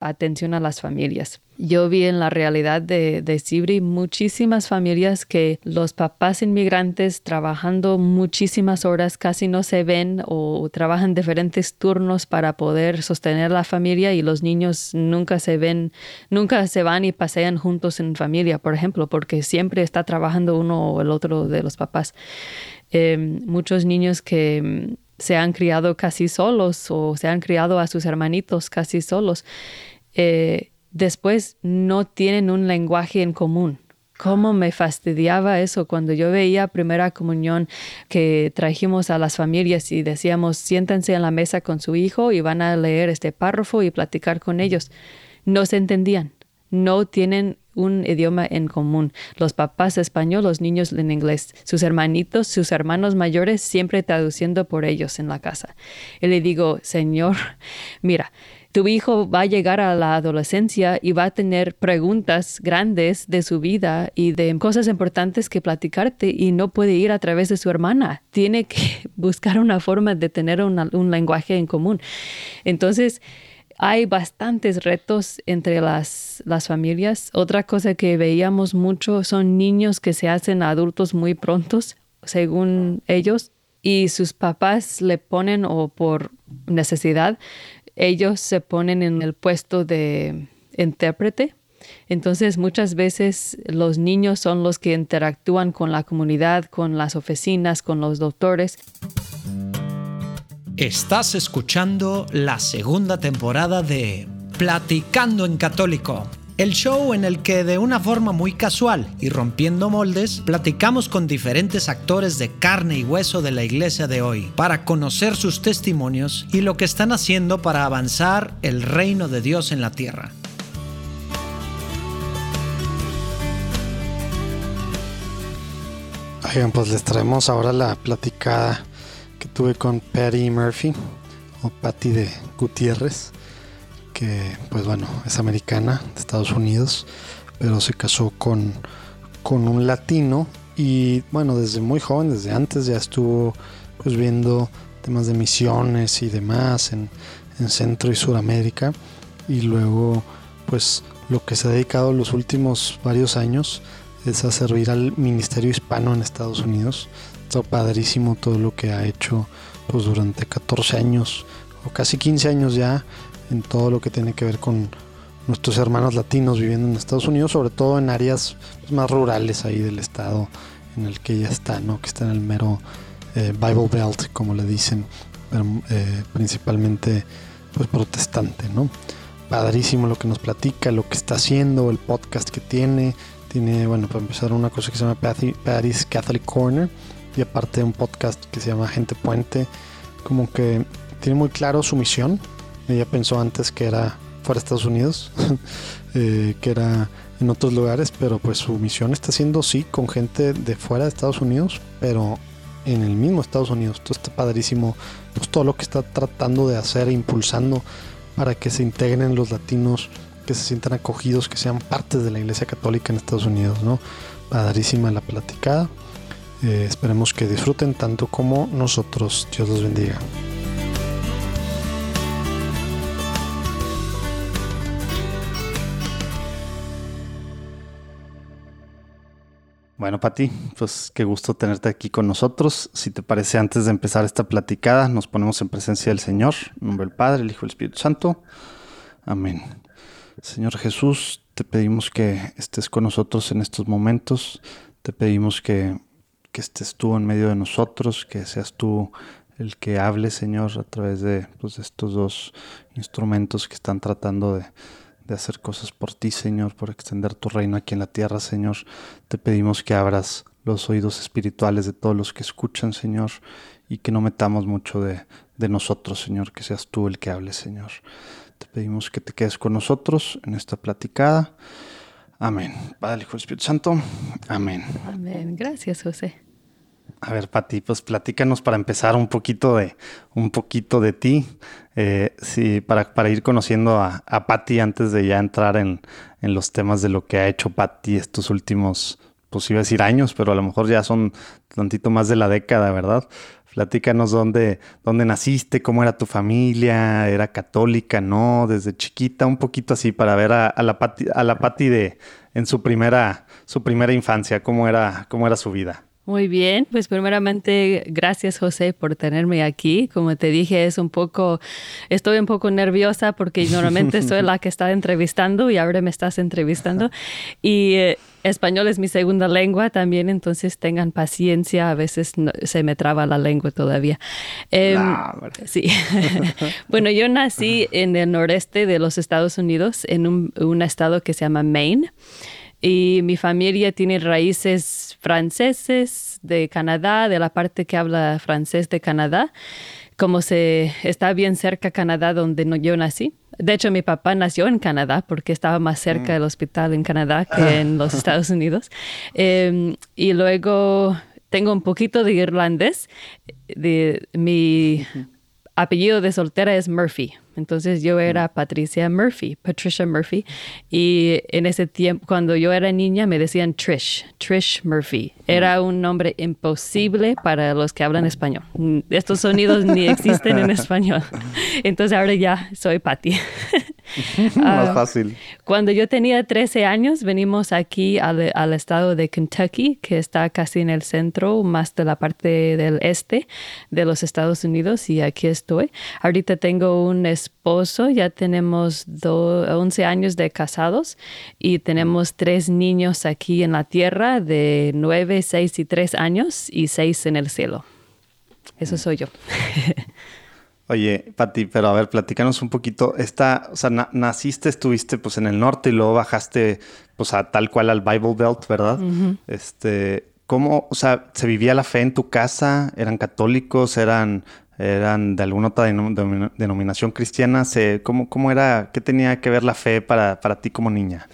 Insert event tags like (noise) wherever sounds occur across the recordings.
atención a las familias. Yo vi en la realidad de, de Sibri muchísimas familias que los papás inmigrantes trabajando muchísimas horas casi no se ven o trabajan diferentes turnos para poder sostener la familia y los niños nunca se ven, nunca se van y pasean juntos en familia, por ejemplo, porque siempre está trabajando uno o el otro de los papás. Em, muchos niños que se han criado casi solos o se han criado a sus hermanitos casi solos, eh, después no tienen un lenguaje en común. ¿Cómo me fastidiaba eso cuando yo veía primera comunión que trajimos a las familias y decíamos siéntense en la mesa con su hijo y van a leer este párrafo y platicar con ellos? No se entendían, no tienen un idioma en común. Los papás español, los niños en inglés, sus hermanitos, sus hermanos mayores siempre traduciendo por ellos en la casa. Y le digo, Señor, (laughs) mira, tu hijo va a llegar a la adolescencia y va a tener preguntas grandes de su vida y de cosas importantes que platicarte y no puede ir a través de su hermana. Tiene que (laughs) buscar una forma de tener un lenguaje en común. Entonces, hay bastantes retos entre las, las familias. Otra cosa que veíamos mucho son niños que se hacen adultos muy prontos, según ellos, y sus papás le ponen o por necesidad, ellos se ponen en el puesto de intérprete. Entonces muchas veces los niños son los que interactúan con la comunidad, con las oficinas, con los doctores. Estás escuchando la segunda temporada de Platicando en Católico, el show en el que de una forma muy casual y rompiendo moldes, platicamos con diferentes actores de carne y hueso de la iglesia de hoy para conocer sus testimonios y lo que están haciendo para avanzar el reino de Dios en la tierra. Pues les traemos ahora la platicada que tuve con Patty Murphy o Patty de Gutiérrez, que pues bueno, es americana de Estados Unidos, pero se casó con, con un latino y bueno, desde muy joven, desde antes ya estuvo pues viendo temas de misiones y demás en, en Centro y Suramérica y luego pues lo que se ha dedicado los últimos varios años es a servir al ministerio hispano en Estados Unidos. Está padrísimo todo lo que ha hecho pues durante 14 años o casi 15 años ya en todo lo que tiene que ver con nuestros hermanos latinos viviendo en Estados Unidos, sobre todo en áreas más rurales ahí del estado en el que ella está, ¿no? que está en el mero eh, Bible Belt, como le dicen, pero, eh, principalmente pues protestante, ¿no? Padrísimo lo que nos platica, lo que está haciendo, el podcast que tiene. Tiene, bueno, para empezar, una cosa que se llama Patty's Catholic Corner, y aparte un podcast que se llama Gente Puente, como que tiene muy claro su misión. Ella pensó antes que era fuera de Estados Unidos, (laughs) eh, que era en otros lugares, pero pues su misión está siendo sí con gente de fuera de Estados Unidos, pero en el mismo Estados Unidos. Esto está padrísimo, pues todo lo que está tratando de hacer e impulsando para que se integren los latinos, que se sientan acogidos, que sean parte de la Iglesia Católica en Estados Unidos, ¿no? Padrísima la platicada. Eh, esperemos que disfruten tanto como nosotros. Dios los bendiga. Bueno, Pati, pues qué gusto tenerte aquí con nosotros. Si te parece, antes de empezar esta platicada, nos ponemos en presencia del Señor, en nombre del Padre, el Hijo y el Espíritu Santo. Amén. Señor Jesús, te pedimos que estés con nosotros en estos momentos. Te pedimos que que estés tú en medio de nosotros, que seas tú el que hable, Señor, a través de, pues, estos dos instrumentos que están tratando de, de hacer cosas por ti, Señor, por extender tu reino aquí en la tierra, Señor. Te pedimos que abras los oídos espirituales de todos los que escuchan, Señor, y que no metamos mucho de, nosotros, Señor, que seas tú el que hable, Señor. Te pedimos que te quedes con nosotros en esta platicada Amén. Padre, Hijo Espíritu Santo. Amén. Amén. Gracias, José. A ver, Pati, pues platícanos para empezar un poquito de, un poquito de ti. Eh, sí, para, para, ir conociendo a, a Pati antes de ya entrar en, en, los temas de lo que ha hecho Pati estos últimos, pues iba a decir años, pero a lo mejor ya son tantito más de la década, ¿verdad? Platícanos dónde, dónde naciste, cómo era tu familia, era católica, ¿no? Desde chiquita, un poquito así para ver a, la Pati, a la de en su primera, su primera infancia, cómo era, cómo era su vida. Muy bien, pues primeramente gracias José por tenerme aquí. Como te dije, es un poco, estoy un poco nerviosa porque normalmente soy (laughs) la que está entrevistando y ahora me estás entrevistando. Y eh, español es mi segunda lengua también, entonces tengan paciencia, a veces se me traba la lengua todavía. Em, sí. (laughs) bueno, yo nací en el noreste de los Estados Unidos, en un, un estado que se llama Maine y mi familia tiene raíces franceses de Canadá, de la parte que habla francés de Canadá, como se está bien cerca Canadá donde no, yo nací. De hecho, mi papá nació en Canadá porque estaba más cerca mm. del hospital en Canadá (laughs) que en los Estados Unidos. Em, y luego tengo un poquito de irlandés. De, mi apellido de soltera es Murphy. Entonces yo era Patricia Murphy, Patricia Murphy. Y en ese tiempo, cuando yo era niña, me decían Trish, Trish Murphy. Era un nombre imposible para los que hablan español. Estos sonidos ni existen en (laughs) español. Entonces ahora ya soy Patty. (laughs) Más ah, fácil. Cuando yo tenía 13 años, venimos aquí al, al, estado de Kentucky, que está casi en el centro, más de la parte del este de los Estados Unidos, y aquí estoy. Ahorita tengo un esposo, ya tenemos 11 años de casados y tenemos tres niños aquí en la tierra de 9, 6 y 3 años y 6 en el cielo. Eso soy yo. (laughs) Oye, Pati, pero a ver, platícanos un poquito. Esta, o sea, naciste, estuviste pues en el norte y luego bajaste pues a tal cual al Bible Belt, ¿verdad? Este, ¿cómo, o sea, se vivía la fe en tu casa? ¿Eran católicos? ¿Eran, eran de alguna otra denominación cristiana? ¿Cómo, ¿Cómo era, qué tenía que ver la fe para, para ti como niña?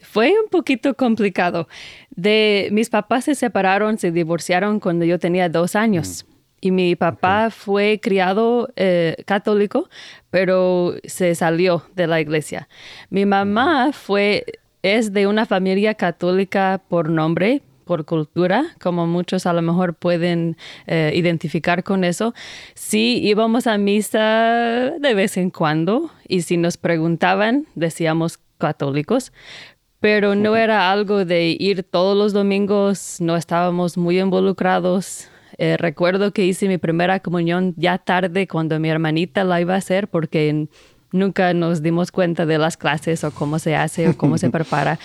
Fue un poquito complicado. De, mis papás se separaron, se divorciaron cuando yo tenía dos años. Y mi papá fue criado eh, católico, pero se salió de la iglesia. Mi mamá fue, es de una familia católica por nombre, por cultura, como muchos a lo mejor pueden eh, identificar con eso. Sí, íbamos a misa de vez en cuando y si nos preguntaban, decíamos católicos, pero no era algo de ir todos los domingos, no estábamos muy involucrados eh, recuerdo que hice mi primera comunión ya tarde cuando mi hermanita la iba a hacer porque nunca nos dimos cuenta de las clases o cómo se hace o cómo se (laughs) prepara.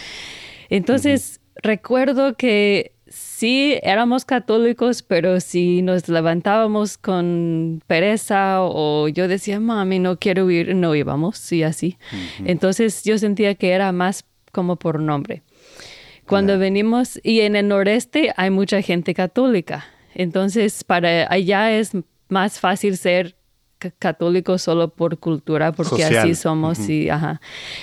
Entonces, recuerdo que sí éramos católicos, pero si nos levantábamos con pereza o yo decía, mami, no quiero ir, no íbamos, y así. Entonces yo sentía que era más como por nombre. Cuando venimos, y en el noreste hay mucha gente católica, entonces, para allá es más fácil ser católico solo por cultura, porque así somos. y, ajá.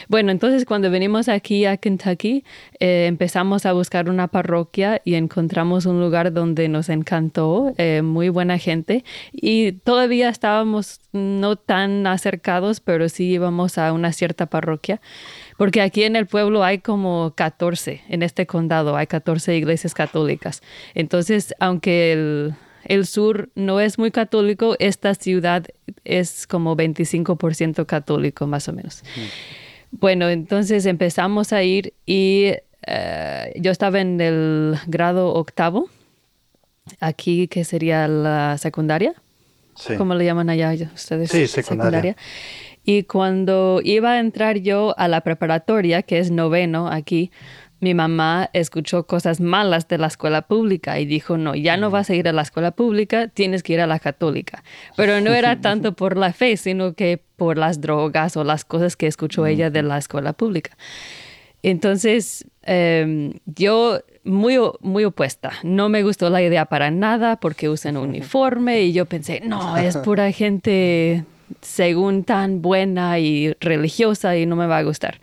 Bueno, entonces cuando venimos aquí a Kentucky, eh, empezamos a buscar una parroquia y encontramos un lugar donde nos encantó, eh, muy buena gente, y todavía estábamos no tan acercados, pero sí íbamos a una cierta parroquia. Porque aquí en el pueblo hay como 14, en este condado hay 14 iglesias católicas. Entonces, aunque el, sur no es muy católico, esta ciudad es como 25% católico más o menos. Bueno, entonces empezamos a ir y eh, yo estaba en el grado octavo, aquí que sería la secundaria. ¿Cómo le llaman allá ustedes? Sí, secundaria. Y cuando iba a entrar yo a la preparatoria, que es noveno aquí, mi mamá escuchó cosas malas de la escuela pública y dijo, no, ya no vas a ir a la escuela pública, tienes que ir a la católica. Pero no era tanto (laughs) por la fe, sino que por las drogas o las cosas que escuchó ella de la escuela pública. Entonces, em, yo muy, muy opuesta. No me gustó la idea para nada porque usan (laughs) uniforme y yo pensé, no, es pura gente según tan buena y religiosa y no me va a gustar.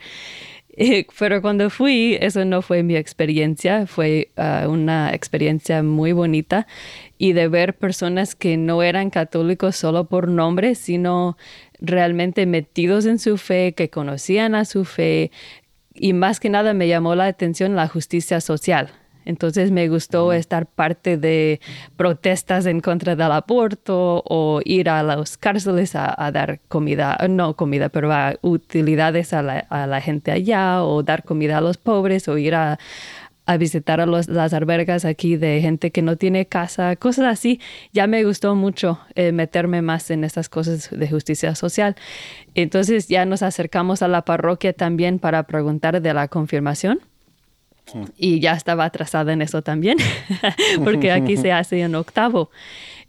(laughs) Pero cuando fui, eso no fue mi experiencia, fue ah, una experiencia muy bonita. Y de ver personas que no eran católicos solo por nombre, sino realmente metidos en su fe, que conocían a su fe. Y más que nada me llamó la atención la justicia social Entonces me gustó estar parte de protestas en contra del aborto o ir a las cárceles a, dar comida, no comida, pero a utilidades a la, a la gente allá o dar comida a los pobres o ir a a visitar a las albergas aquí de gente que no tiene casa, cosas así. Ya me gustó mucho eh, meterme más en estas cosas de justicia social. Entonces ya nos acercamos a la parroquia también para preguntar de la confirmación. Y ya estaba atrasada en eso también, (laughs) porque aquí se hace en octavo.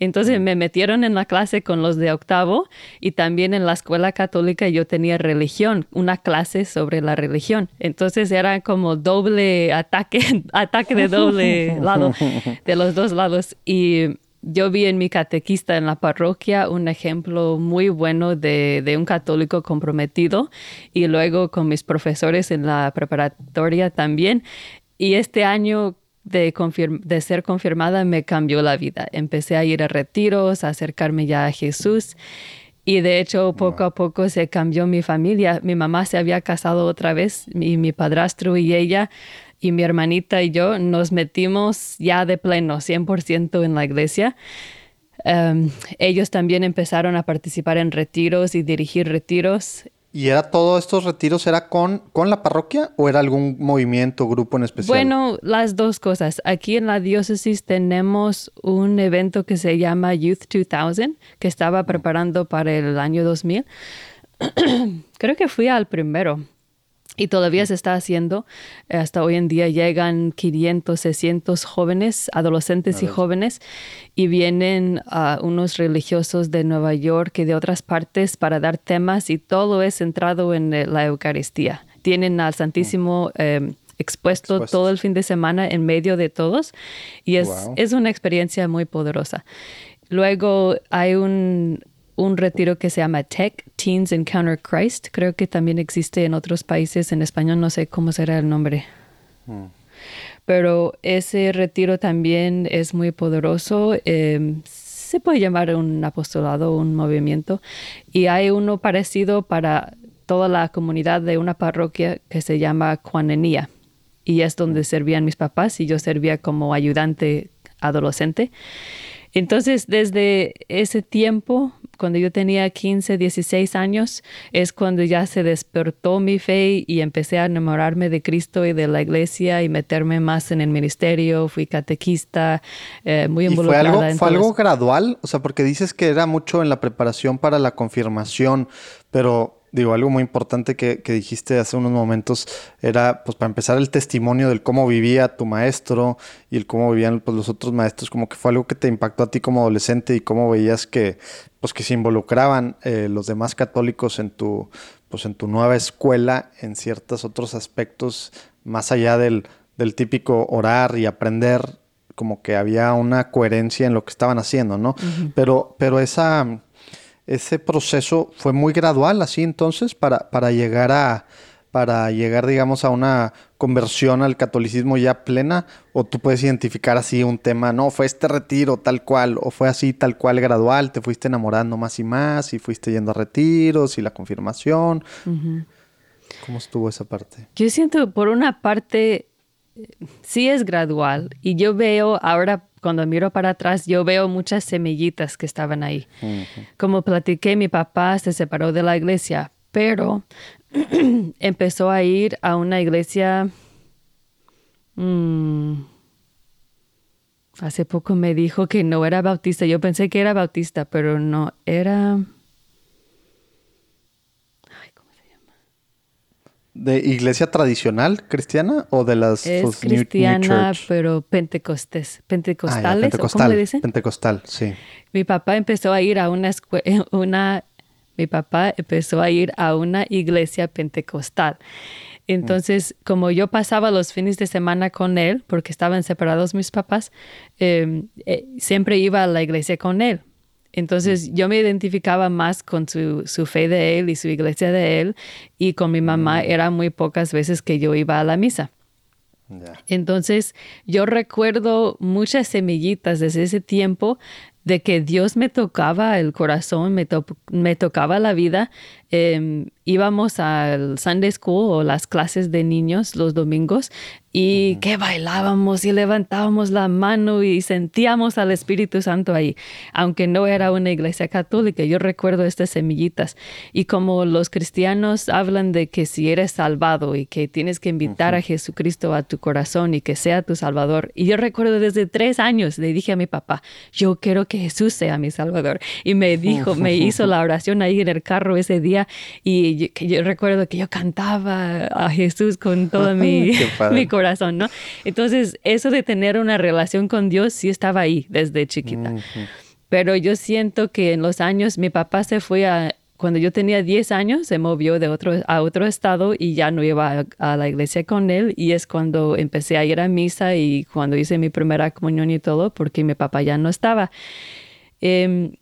Entonces me metieron en la clase con los de octavo y también en la escuela católica yo tenía religión, una clase sobre la religión. Entonces era como doble ataque, (laughs) ataque de doble lado, (laughs) de los dos lados. Y yo vi en mi catequista en la parroquia un ejemplo muy bueno de, de, un católico comprometido y luego con mis profesores en la preparatoria también. Y este año de, de, ser confirmada me cambió la vida. Empecé a ir a retiros, a acercarme ya a Jesús. Y de hecho, poco a poco se cambió mi familia. Mi mamá se había casado otra vez, y mi padrastro y ella, y mi hermanita y yo nos metimos ya de pleno, 100% en la iglesia. Em, ellos también empezaron a participar en retiros y dirigir retiros ¿Y era todos estos retiros, era con, con la parroquia o era algún movimiento, grupo en especial? Bueno, las dos cosas. Aquí en la diócesis tenemos un evento que se llama Youth 2000, que estaba preparando para el año 2000. (clears throat) Creo que fui al primero y todavía se está haciendo. Hasta hoy en día llegan 500, 600 jóvenes, adolescentes y jóvenes, y vienen unos religiosos de Nueva York y de otras partes para dar temas y todo es centrado en eh, la Eucaristía. Tienen al Santísimo em, expuesto todo el fin de semana en medio de todos. Y es, es una experiencia muy poderosa. Luego hay un, un retiro que se llama Tech Teens Encounter Christ. Creo que también existe en otros países. En español no sé cómo será el nombre. Hmm. Pero ese retiro también es muy poderoso. Em, se puede llamar un apostolado, un movimiento. Y hay uno parecido para toda la comunidad de una parroquia que se llama Juanenía. Y es donde servían mis papás y yo servía como ayudante adolescente. Entonces, desde ese tiempo cuando yo tenía 15, 16 años, es cuando ya se despertó mi fe y empecé a enamorarme de Cristo y de la iglesia y meterme más en el ministerio. Fui catequista, eh, muy involucrada. ¿Y fue algo, fue algo gradual? O sea, porque dices que era mucho en la preparación para la confirmación, pero digo, algo muy importante que, dijiste hace unos momentos era, pues para empezar, el testimonio del cómo vivía tu maestro y el cómo vivían pues, los otros maestros, como que fue algo que te impactó a ti como adolescente y cómo veías que, pues, que se involucraban eh, los demás católicos en tu, pues, en tu nueva escuela en ciertos otros aspectos, más allá del, del típico orar y aprender, como que había una coherencia en lo que estaban haciendo, ¿no? pero, pero esa ese proceso fue muy gradual, así entonces, para, para llegar a para llegar, digamos, a una conversión al catolicismo ya plena? ¿O tú puedes identificar así un tema, no, fue este retiro tal cual, o fue así tal cual gradual, te fuiste enamorando más y más y fuiste yendo a retiros y la confirmación? ¿Cómo estuvo esa parte? Yo siento, por una parte, sí es gradual y yo veo ahora cuando miro para atrás, yo veo muchas semillitas que estaban ahí. Como platiqué, mi papá se separó de la iglesia, pero (clears throat) empezó a ir a una iglesia... Mm, hace poco me dijo que no era bautista. Yo pensé que era bautista, pero no, era... ¿De iglesia tradicional cristiana o de las es cristiana, pero pentecostés, pentecostales, ah, ¿cómo le dicen? Pentecostal, sí. Mi papá empezó a ir a una, una mi papá empezó a ir a una iglesia pentecostal. Entonces, como yo pasaba los fines de semana con él, porque estaban separados mis papás, em, eh, siempre iba a la iglesia con él. Entonces yo me identificaba más con su, fe de él y su iglesia de él y con mi mamá mm. era muy pocas veces que yo iba a la misa. Entonces yo recuerdo muchas semillitas desde ese tiempo de que Dios me tocaba el corazón, me, me tocaba la vida em, íbamos al Sunday School o las clases de niños los domingos y que bailábamos y levantábamos la mano y sentíamos al Espíritu Santo ahí, aunque no era una iglesia católica. Yo recuerdo estas semillitas y como los cristianos hablan de que si eres salvado y que tienes que invitar a Jesucristo a tu corazón y que sea tu salvador. Y yo recuerdo desde tres años le dije a mi papá, yo quiero que Jesús sea mi salvador. Y me dijo, me (laughs) hizo la oración ahí en el carro ese día y yo, recuerdo que yo cantaba a Jesús con todo (laughs) mi, mi corazón corazón, ¿no? Entonces, eso de tener una relación con Dios sí estaba ahí desde chiquita. Pero yo siento que en los años mi papá se fue a, cuando yo tenía 10 años, se movió de otro, a otro estado y ya no iba a, la iglesia con él. Y es cuando empecé a ir a misa y cuando hice mi primera comunión y todo, porque mi papá ya no estaba. Em,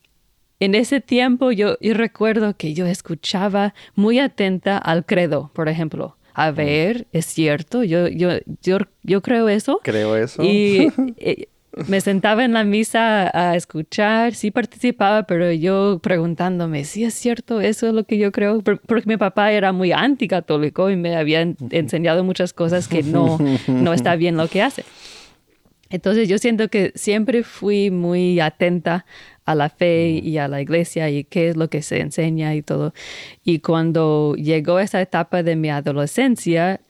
en ese tiempo yo, yo recuerdo que yo escuchaba muy atenta al credo, por ejemplo a ver, es cierto, yo, yo, yo, yo creo eso. Creo eso. Y (laughs) eh, me sentaba en la misa a escuchar, sí participaba, pero yo preguntándome, si es cierto, eso es lo que yo creo, porque mi papá era muy anticatólico y me había enseñado muchas cosas que no, (laughs) no está bien lo que hace. Entonces yo siento que siempre fui muy atenta a la fe y a la iglesia y qué es lo que se enseña y todo. Y cuando llegó esa etapa de mi adolescencia,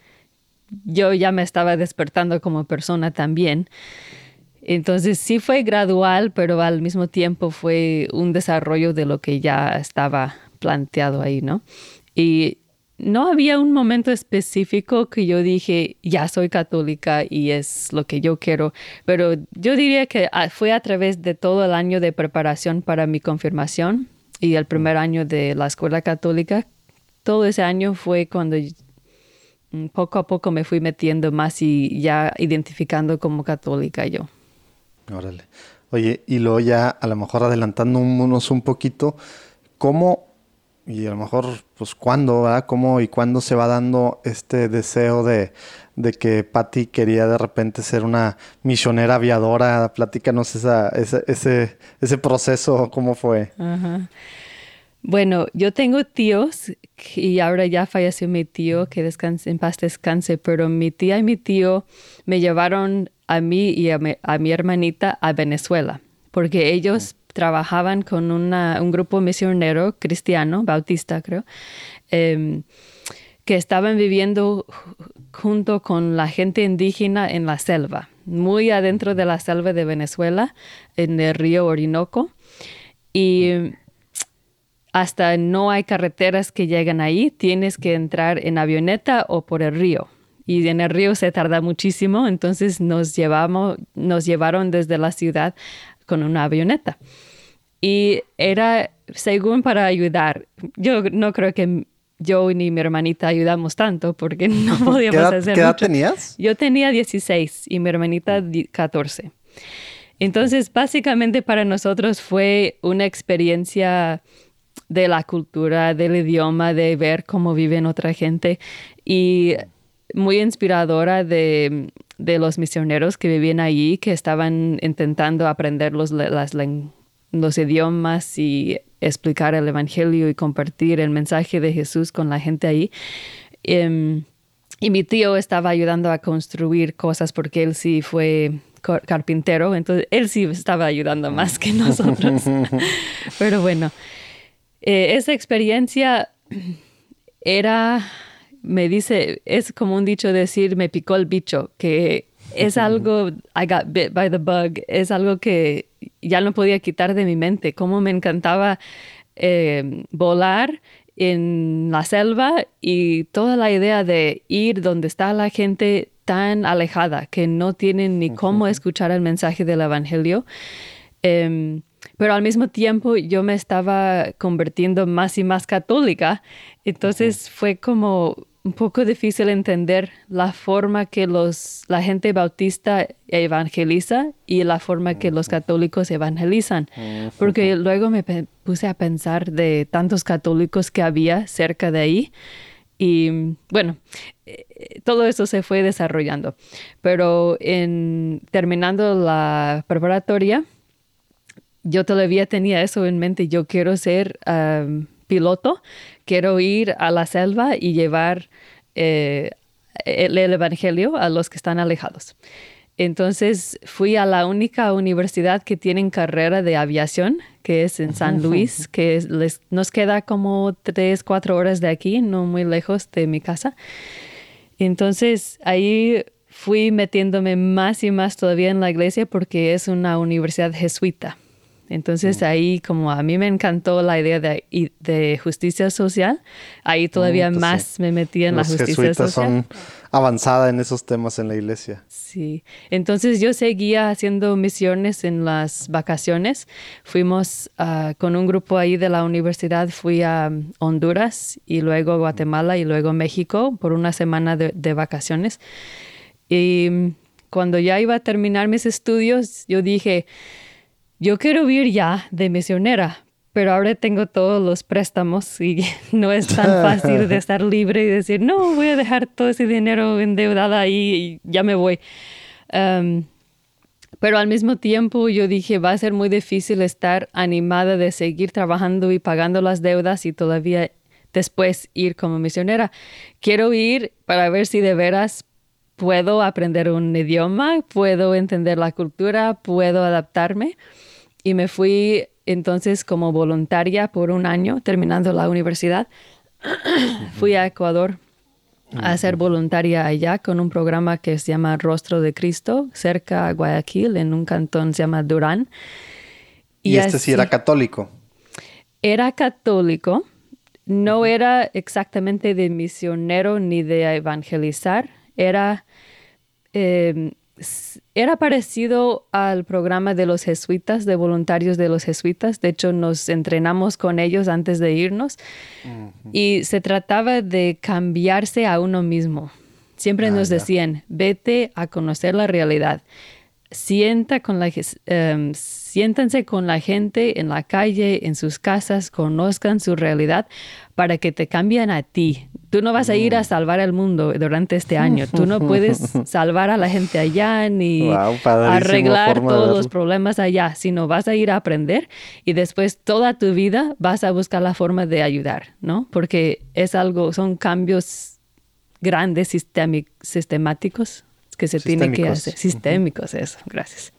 yo ya me estaba despertando como persona también. Entonces sí fue gradual, pero al mismo tiempo fue un desarrollo de lo que ya estaba planteado ahí, ¿no? Y no había un momento específico que yo dije, ya soy católica y es lo que yo quiero, pero yo diría que ah, fue a través de todo el año de preparación para mi confirmación y el primer año de la escuela católica. Todo ese año fue cuando mm, poco a poco me fui metiendo más y ya identificando como católica yo. Órale. Oye, y luego ya a lo mejor adelantándonos un poquito, ¿cómo y a lo mejor, pues, cuándo. ¿Cómo y cuándo se va dando este deseo de, que Patty quería de repente ser una misionera aviadora? Platícanos esa, ese, ese, ese proceso, ¿cómo fue? Bueno, yo tengo tíos y ahora ya falleció mi tío, que descanse, en paz descanse, pero mi tía y mi tío me llevaron a mí y a mi, hermanita a Venezuela, porque ellos trabajaban con un grupo misionero cristiano, bautista creo, em, que estaban viviendo junto con la gente indígena en la selva, muy adentro de la selva de Venezuela, en el río Orinoco. Y hasta no hay carreteras que llegan ahí, tienes que entrar en avioneta o por el río. Y en el río se tarda muchísimo, entonces nos, llevamos, nos llevaron desde la ciudad con una avioneta y era según para ayudar. Yo no creo que yo ni mi hermanita ayudamos tanto porque no (laughs) podíamos hacer ¿Qué edad tenías? Yo tenía 16 y mi hermanita 14. Entonces, básicamente para nosotros fue una experiencia de la cultura, del idioma, de ver cómo viven otra gente y muy inspiradora de, de los misioneros que vivían allí, que estaban intentando aprender los, las los idiomas y explicar el Evangelio y compartir el mensaje de Jesús con la gente ahí. Em, y mi tío estaba ayudando a construir cosas porque él sí fue carpintero, entonces él sí estaba ayudando más que nosotros. (laughs) Pero bueno, eh, esa experiencia era, me dice, es como un dicho decir, me picó el bicho, que es algo, I got bit by the bug, es algo que ya no podía quitar de mi mente, cómo me encantaba eh, volar en la selva y toda la idea de ir donde está la gente tan alejada que no tienen ni cómo escuchar el mensaje del Evangelio. Em, pero al mismo tiempo yo me estaba convirtiendo más y más católica, entonces fue como un poco difícil entender la forma que los, la gente bautista evangeliza y la forma que los católicos evangelizan. Porque luego me puse a pensar de tantos católicos que había cerca de ahí. Y bueno, eh, todo eso se fue desarrollando. Pero en terminando la preparatoria, yo todavía tenía eso en mente. Yo quiero ser piloto, quiero ir a la selva y llevar eh, el, Evangelio a los que están alejados. Entonces fui a la única universidad que tiene carrera de aviación, que es en San Luis, que nos queda como tres, cuatro horas de aquí, no muy lejos de mi casa. Entonces ahí fui metiéndome más y más todavía en la iglesia porque es una universidad jesuita. Entonces mm. ahí como a mí me encantó la idea de, de justicia social, ahí todavía mm, más me metí en la justicia social. son avanzada en esos temas en la iglesia. Sí, entonces yo seguía haciendo misiones en las vacaciones. Fuimos ah, con un grupo ahí de la universidad, fui a Honduras y luego Guatemala y luego México por una semana de, de vacaciones. Y cuando ya iba a terminar mis estudios, yo dije, yo quiero vivir ya de misionera, pero ahora tengo todos los préstamos y (laughs) no es tan fácil de (laughs) estar libre y decir, no, voy a dejar todo ese dinero endeudado ahí y ya me voy. pero al mismo tiempo yo dije, va a ser muy difícil estar animada de seguir trabajando y pagando las deudas y todavía después ir como misionera. Quiero ir para ver si de veras puedo aprender un idioma, puedo entender la cultura, puedo adaptarme y me fui entonces como voluntaria por un año terminando la universidad. (clears throat) fui a Ecuador a ser voluntaria allá con un programa que se llama Rostro de Cristo, cerca a Guayaquil, en un cantón se llama Durán. Y, este sí era católico. Era católico, no era exactamente de misionero ni de evangelizar, era eh, era parecido al programa de los jesuitas, de voluntarios de los jesuitas. De hecho, nos entrenamos con ellos antes de irnos y se trataba de cambiarse a uno mismo. Siempre ah, nos decían, vete a conocer la realidad. Sienta con la, um, siéntanse con la gente en la calle, en sus casas, conozcan su realidad para que te cambien a ti. Tú no vas a ir a mm. salvar al mundo durante este año. Tú no (laughs) puedes salvar a la gente allá ni arreglar todos los problemas allá, sino vas a ir a aprender y después toda tu vida vas a buscar la forma de ayudar, ¿no? Porque es algo, son cambios grandes sistemáticos que se tienen que hacer. Sistémicos, eso, gracias.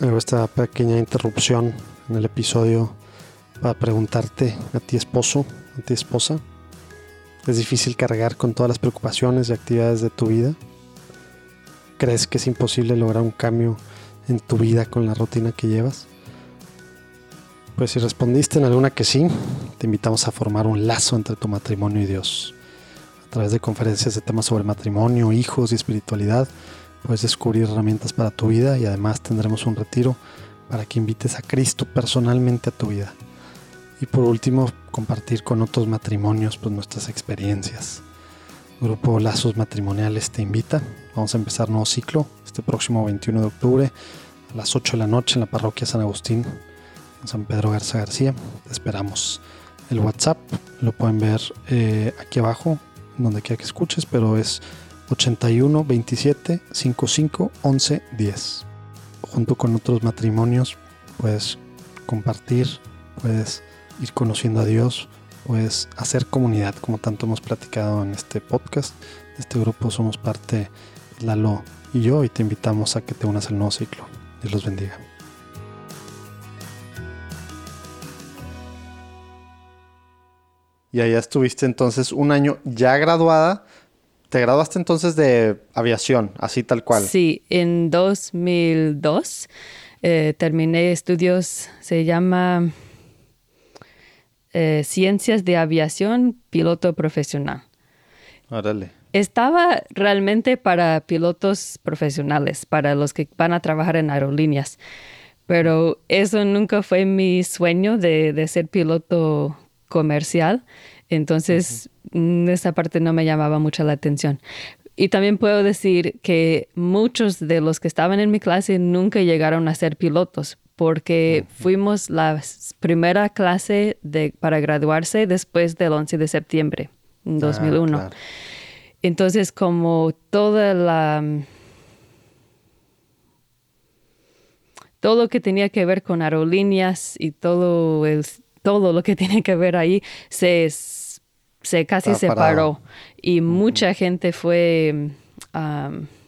Esta pequeña interrupción en el episodio para preguntarte a ti esposo, a ti esposa, ¿es difícil cargar con todas las preocupaciones y actividades de tu vida? ¿Crees que es imposible lograr un cambio en tu vida con la rutina que llevas? Pues si respondiste en alguna que sí, te invitamos a formar un lazo entre tu matrimonio y Dios. A través de conferencias de temas sobre matrimonio, hijos y espiritualidad, puedes descubrir herramientas para tu vida y además tendremos un retiro para que invites a Cristo personalmente a tu vida. Y por último, compartir con otros matrimonios pues, nuestras experiencias. grupo Lazos Matrimoniales te invita. Vamos a empezar nuevo ciclo este próximo 21 de octubre a las 8 de la noche en la parroquia San Agustín, en San Pedro Garza García. Te esperamos. El WhatsApp lo pueden ver eh, aquí abajo, donde quiera que escuches, pero es 81 27 55 11 10. Junto con otros matrimonios puedes compartir, puedes ir conociendo a Dios, pues hacer comunidad, como tanto hemos platicado en este podcast. De este grupo somos parte Lalo y yo y te invitamos a que te unas al nuevo ciclo. Dios los bendiga. Y allá estuviste entonces un año ya graduada. ¿Te graduaste entonces de aviación, así tal cual? Sí, en 2002 eh, terminé estudios, se llama eh, ciencias de aviación, piloto profesional. Órale. Estaba realmente para pilotos profesionales, para los que van a trabajar en aerolíneas, pero eso nunca fue mi sueño de, ser piloto comercial, entonces esa parte no me llamaba mucho la atención. Y también puedo decir que muchos de los que estaban en mi clase nunca llegaron a ser pilotos, porque fuimos la primera clase de, para graduarse después del 11 de septiembre, en 2001. Ah, Entonces, como toda la todo lo que tenía que ver con aerolíneas y todo, el, todo lo que (laughs) tiene que ver ahí se, se casi separó. Y mucha gente fue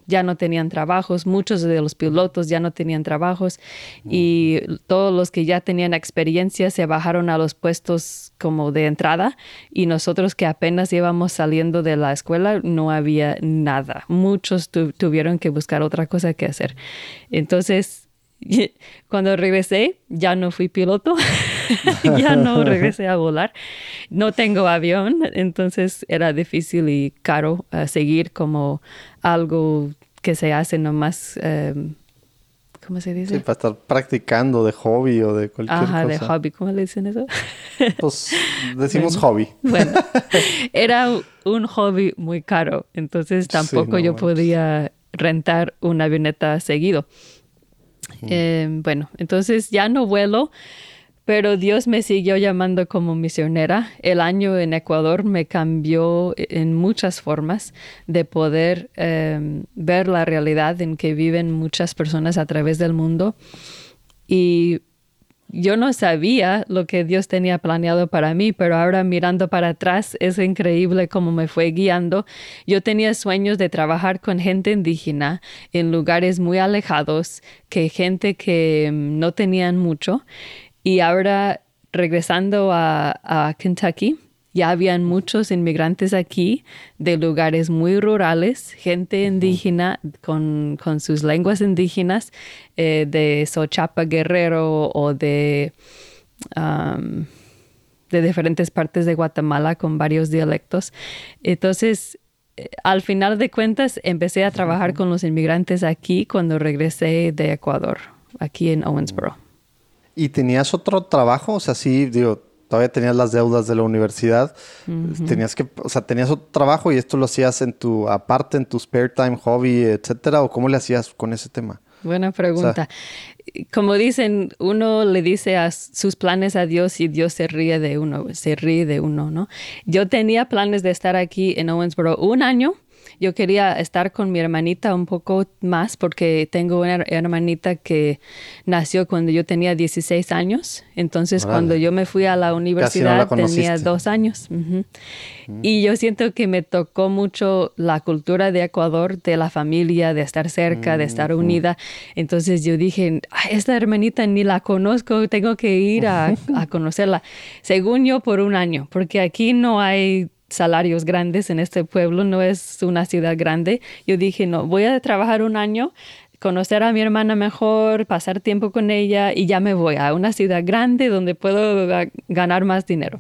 ya no tenían trabajos, muchos de los pilotos ya no tenían trabajos y todos los que ya tenían experiencia se bajaron a los puestos como de entrada y nosotros que apenas íbamos saliendo de la escuela no había nada. Muchos tuvieron que buscar otra cosa que hacer. Entonces, (laughs) cuando regresé, ya no fui piloto, (laughs) (laughs) ya no regresé a volar. No tengo avión, entonces era difícil y caro eh, seguir como algo que se hace nomás. Um, ¿Cómo se dice? Sí, para estar practicando de hobby o de cualquier cosa. Ajá, de hobby. ¿Cómo le dicen eso? (laughs) Pues decimos hobby. Bueno, (laughs) era un hobby muy caro, entonces tampoco yo podía rentar una avioneta seguido. Eh, bueno, entonces ya no vuelo, pero Dios me siguió llamando como misionera. El año en Ecuador me cambió en muchas formas de poder em, ver la realidad en que viven muchas personas a través del mundo. Y yo no sabía lo que Dios tenía planeado para mí, pero ahora mirando para atrás es increíble cómo me fue guiando. Yo tenía sueños de trabajar con gente indígena en lugares muy alejados, que gente que mm, no tenían mucho. Y ahora regresando a, a Kentucky, ya habían muchos inmigrantes aquí de lugares muy rurales, gente indígena con, sus lenguas indígenas eh, de Sochapa Guerrero o de, de diferentes partes de Guatemala con varios dialectos. Entonces, eh, al final de cuentas, empecé a trabajar con los inmigrantes aquí cuando regresé de Ecuador, aquí en Owensboro. ¿Y tenías otro trabajo? O sea, sí, digo, todavía tenías las deudas de la universidad, tenías que, o sea, tenías otro trabajo y esto lo hacías en tu, aparte, en tu spare time, hobby, etcétera, o cómo le hacías con ese tema? Buena pregunta. Como dicen, uno le dice a sus planes a Dios y Dios se ríe de uno, se ríe de uno, ¿no? Yo tenía planes de estar aquí en Owensboro un año yo quería estar con mi hermanita un poco más porque tengo una hermanita que nació cuando yo tenía 16 años. Entonces, cuando yo me fui a la universidad tenía dos años. Mm. Y yo siento que me tocó mucho la cultura de Ecuador, de la familia, de estar cerca, de estar unida. Entonces yo dije, esta hermanita ni la conozco, tengo que ir a, (laughs) a conocerla. Según yo, por un año, porque aquí no hay salarios grandes en este pueblo, no es una ciudad grande. Yo dije, no, voy a trabajar un año, conocer a mi hermana mejor, pasar tiempo con ella y ya me voy a una ciudad grande donde puedo ganar más dinero.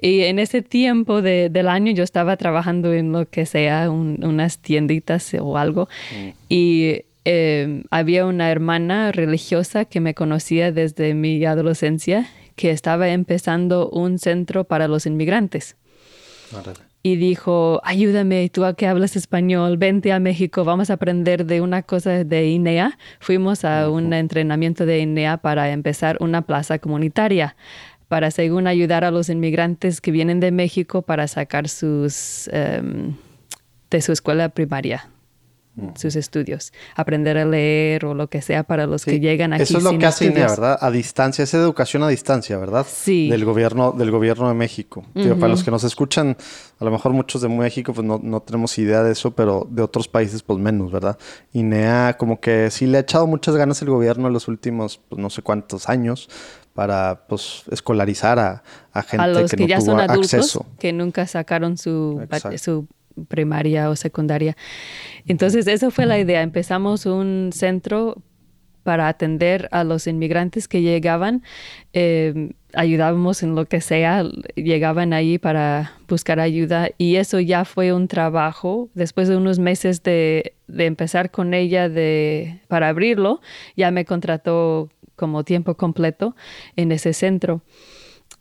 Y en ese tiempo del año yo estaba trabajando en lo que sea, unas tienditas o algo. Mm. Y em, había una hermana religiosa que me conocía desde mi adolescencia que estaba empezando un centro para los inmigrantes y dijo, ayúdame, tú a que hablas español, vente a México, vamos a aprender de una cosa de INEA. Fuimos a un entrenamiento de INEA para empezar una plaza comunitaria, para según ayudar a los inmigrantes que vienen de México para sacar sus, em, de su escuela primaria sus estudios, aprender a leer o lo que sea para los que llegan aquí. Eso es lo que hace INEA, ¿verdad? A distancia, es educación a distancia, ¿verdad? Sí. Del gobierno, del gobierno de México. para los que nos escuchan, a lo mejor muchos de México pues no, no, tenemos idea de eso, pero de otros países pues menos, ¿verdad? INEA como que sí le ha echado muchas ganas el gobierno en los últimos pues no sé cuántos años para pues escolarizar a, a gente a los que, no ya tuvo son adultos, acceso. que nunca sacaron su, su primaria o secundaria. Entonces, esa fue la idea. Empezamos un centro para atender a los inmigrantes que llegaban. Eh, ayudábamos en lo que sea, llegaban ahí para buscar ayuda y eso ya fue un trabajo. Después de unos meses de, de empezar con ella de, para abrirlo, ya me contrató como tiempo completo en ese centro.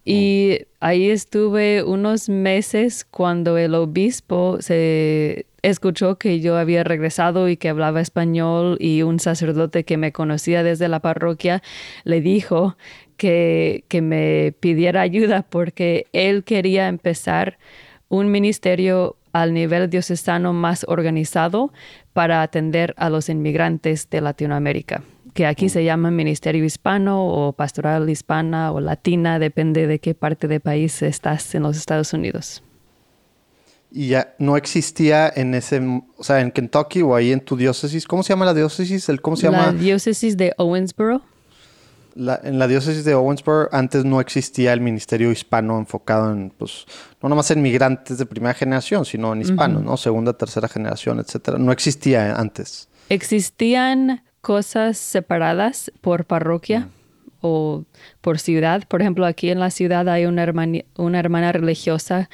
Y ahí estuve unos meses cuando el obispo se escuchó que yo había regresado y que hablaba español y un sacerdote que me conocía desde la parroquia le dijo que, que me pidiera ayuda porque él quería empezar un ministerio al nivel diocesano más organizado para atender a los inmigrantes de Latinoamérica, que aquí se llama Ministerio Hispano o Pastoral Hispana o Latina, depende de qué parte del país estás en los Estados Unidos. Y ya no existía en ese, o sea, en Kentucky o ahí en tu diócesis. ¿Cómo se llama la diócesis? ¿El, ¿Cómo se llama? La diócesis de Owensboro. en la diócesis de Owensboro antes no existía el ministerio hispano enfocado en, pues, no nomás en migrantes de primera generación, sino en hispanos, ¿no? Segunda, tercera generación, etcétera. No existía antes. Existían cosas separadas por parroquia o por ciudad. Por ejemplo, aquí en la ciudad hay una hermana, una hermana religiosa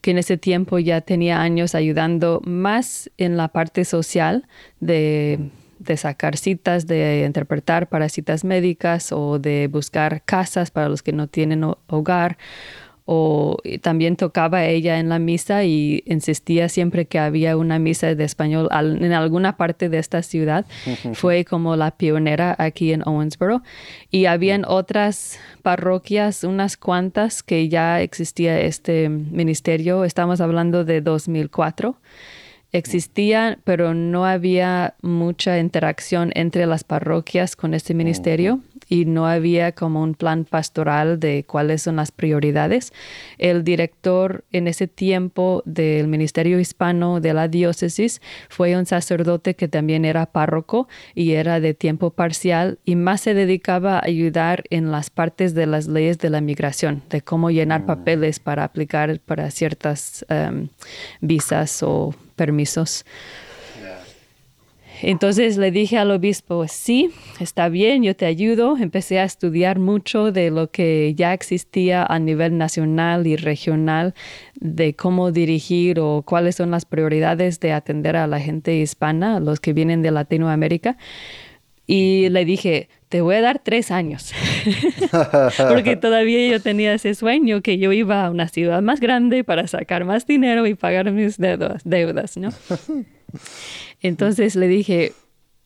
que en ese tiempo ya tenía años ayudando más en la parte social de, de sacar citas, de interpretar para citas médicas o de buscar casas para los que no tienen hogar o también tocaba ella en la misa y insistía siempre que había una misa de español en alguna parte de esta ciudad. Fue como la pionera aquí en Owensboro. Y habían otras parroquias, unas cuantas, que ya existía este ministerio. Estamos hablando de 2004 existían, pero no había mucha interacción entre las parroquias con este ministerio y no había como un plan pastoral de cuáles son las prioridades. El director en ese tiempo del Ministerio Hispano de la diócesis fue un sacerdote que también era párroco y era de tiempo parcial y más se dedicaba a ayudar en las partes de las leyes de la migración, de cómo llenar mm. papeles para aplicar para ciertas em, visas o permisos. Entonces le dije al obispo, sí, está bien, yo te ayudo. Empecé a estudiar mucho de lo que ya existía a nivel nacional y regional, de cómo dirigir o cuáles son las prioridades de atender a la gente hispana, los que vienen de Latinoamérica. Y le dije, te voy a dar tres años, (laughs) porque todavía yo tenía ese sueño que yo iba a una ciudad más grande para sacar más dinero y pagar mis deudas, deudas ¿no? (laughs) Entonces le dije,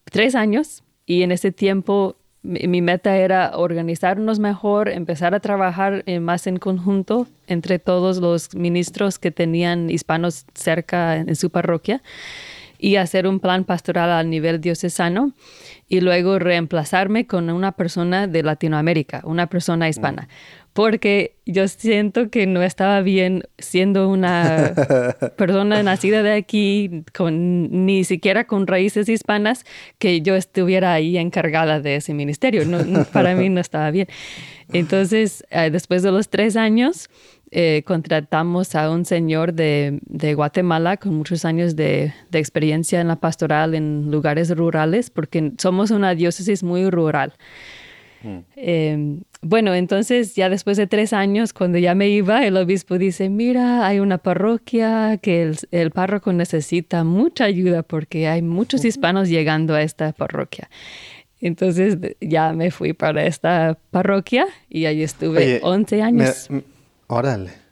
tres años y en ese tiempo mi, meta era organizarnos mejor, empezar a trabajar eh, más en conjunto entre todos los ministros que tenían hispanos cerca en, su parroquia y hacer un plan pastoral a nivel diocesano y luego reemplazarme con una persona de Latinoamérica, una persona hispana porque yo siento que no estaba bien siendo una (laughs) persona nacida de aquí, con, ni siquiera con raíces hispanas, que yo estuviera ahí encargada de ese ministerio. para mí no estaba bien. Entonces, eh, después de los tres años, eh, contratamos a un señor de, Guatemala con muchos años de, de, experiencia en la pastoral en lugares rurales, porque somos una diócesis muy rural. Em, bueno, entonces ya después de tres años, cuando ya me iba, el obispo dice, mira, hay una parroquia que el, párroco necesita mucha ayuda porque hay muchos (laughs) hispanos llegando a esta parroquia. Entonces ya me fui para esta parroquia y ahí estuve 11 años. Órale.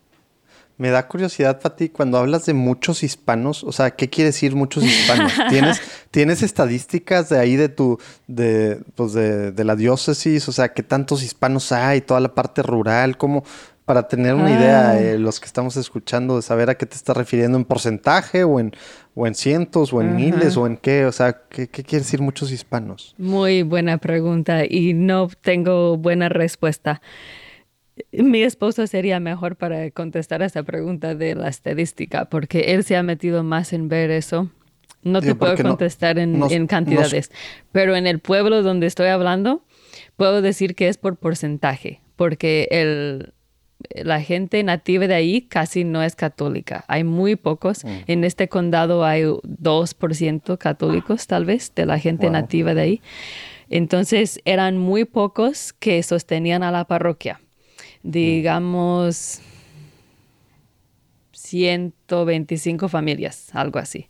Me da curiosidad, Pati, cuando hablas de muchos hispanos, o sea, ¿qué quiere decir muchos hispanos? (laughs) ¿Tienes, ¿Tienes estadísticas de ahí de tu, de, pues de, la diócesis? O sea, ¿qué tantos hispanos hay? Toda la parte rural, ¿cómo? Para tener una idea, ah. eh, los que estamos escuchando, de saber a qué te estás refiriendo en porcentaje o en, o en cientos o en miles o en qué, o sea, ¿qué, ¿qué quiere decir muchos hispanos? Muy buena pregunta y no tengo buena respuesta. Mi esposo sería mejor para contestar a esa pregunta de la estadística, porque él se ha metido más en ver eso. No te puedo contestar en, cantidades, pero en el pueblo donde estoy hablando, puedo decir que es por porcentaje, porque el, la gente nativa de ahí casi no es católica. Hay muy pocos. Mm. En este condado hay 2% católicos, tal vez, de la gente nativa de ahí. Entonces, eran muy pocos que sostenían a la parroquia digamos, 125 familias, algo así.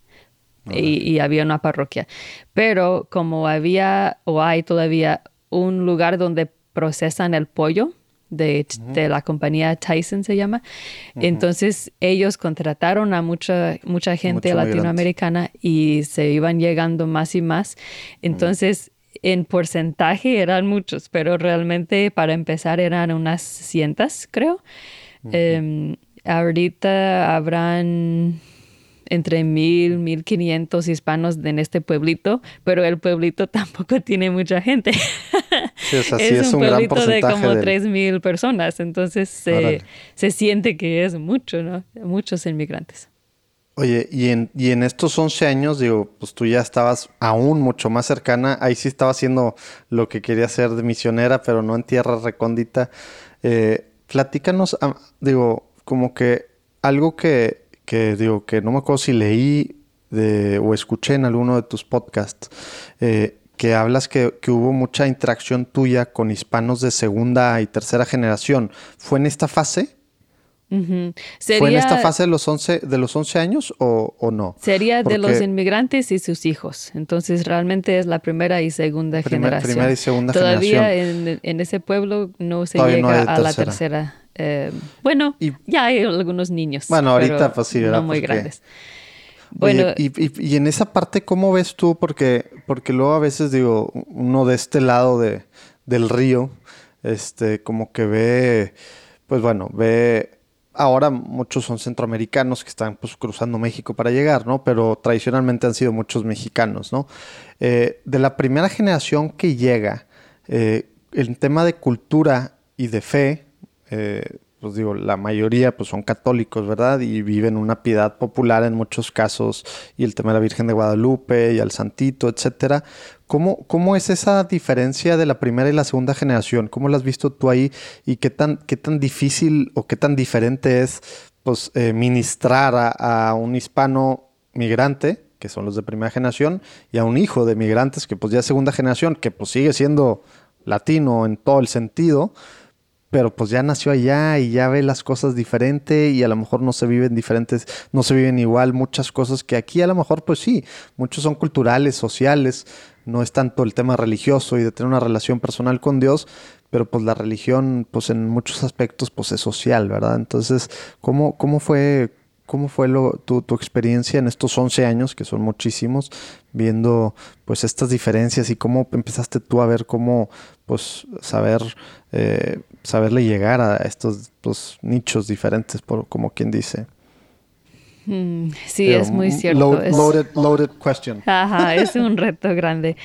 Y, había una parroquia. Pero como había o hay todavía un lugar donde procesan el pollo, de, la compañía Tyson se llama. Entonces ellos contrataron a mucha, mucha gente latinoamericana y se iban llegando más y más. Entonces en porcentaje eran muchos, pero realmente para empezar eran unas cientas, creo. Em, ahorita habrán entre mil, mil quinientos hispanos en este pueblito, pero el pueblito (laughs) tampoco tiene mucha gente. (laughs) es, un, pueblito de como tres mil personas, entonces se, se siente que es mucho, ¿no? Muchos inmigrantes. Oye, y en, y en estos 11 años, digo, pues tú ya estabas aún mucho más cercana, ahí sí estaba haciendo lo que quería hacer de misionera, pero no en tierra recóndita. Eh, platícanos, digo, como que algo que, que, digo, que no me acuerdo si leí de, o escuché en alguno de tus podcasts, eh, que hablas que, que, hubo mucha interacción tuya con hispanos de segunda y tercera generación. ¿Fue en esta fase? ¿Fue en esta fase de los 11, de los 11 años o, no? Sería de los inmigrantes y sus hijos. Entonces realmente es la primera y segunda generación. Primera y segunda Todavía en, en, ese pueblo no se llega a la tercera. Eh, bueno, ya hay algunos niños. Bueno, ahorita pues sí, No muy grandes. Bueno, y, y, en esa parte, ¿cómo ves tú? Porque, porque luego a veces digo, uno de este lado de, del río, este, como que ve, pues bueno, ve Ahora muchos son centroamericanos que están pues, cruzando México para llegar, ¿no? Pero tradicionalmente han sido muchos mexicanos, ¿no? Eh, de la primera generación que llega, eh, el tema de cultura y de fe, eh, pues digo, la mayoría pues son católicos, ¿verdad? Y viven una piedad popular en muchos casos, y el tema de la Virgen de Guadalupe y al Santito, etcétera. ¿Cómo, ¿Cómo es esa diferencia de la primera y la segunda generación? ¿Cómo la has visto tú ahí? ¿Y qué tan, qué tan difícil o qué tan diferente es pues, eh, ministrar a, a un hispano migrante, que son los de primera generación, y a un hijo de migrantes, que pues ya es segunda generación, que pues sigue siendo latino en todo el sentido, pero pues ya nació allá y ya ve las cosas diferente y a lo mejor no se viven diferentes, no se viven igual muchas cosas que aquí a lo mejor pues sí, muchos son culturales, sociales, no es tanto el tema religioso y de tener una relación personal con Dios, pero pues la religión pues en muchos aspectos pues es social, ¿verdad? Entonces, ¿cómo, cómo fue ¿Cómo fue lo, tu, tu, experiencia en estos 11 años, que son muchísimos, viendo pues estas diferencias y cómo empezaste tú a ver cómo pues saber eh, saberle llegar a estos pues, nichos diferentes, por, como quien dice? Mm, sí, es muy cierto. loaded, loaded question. Ajá, es un reto grande.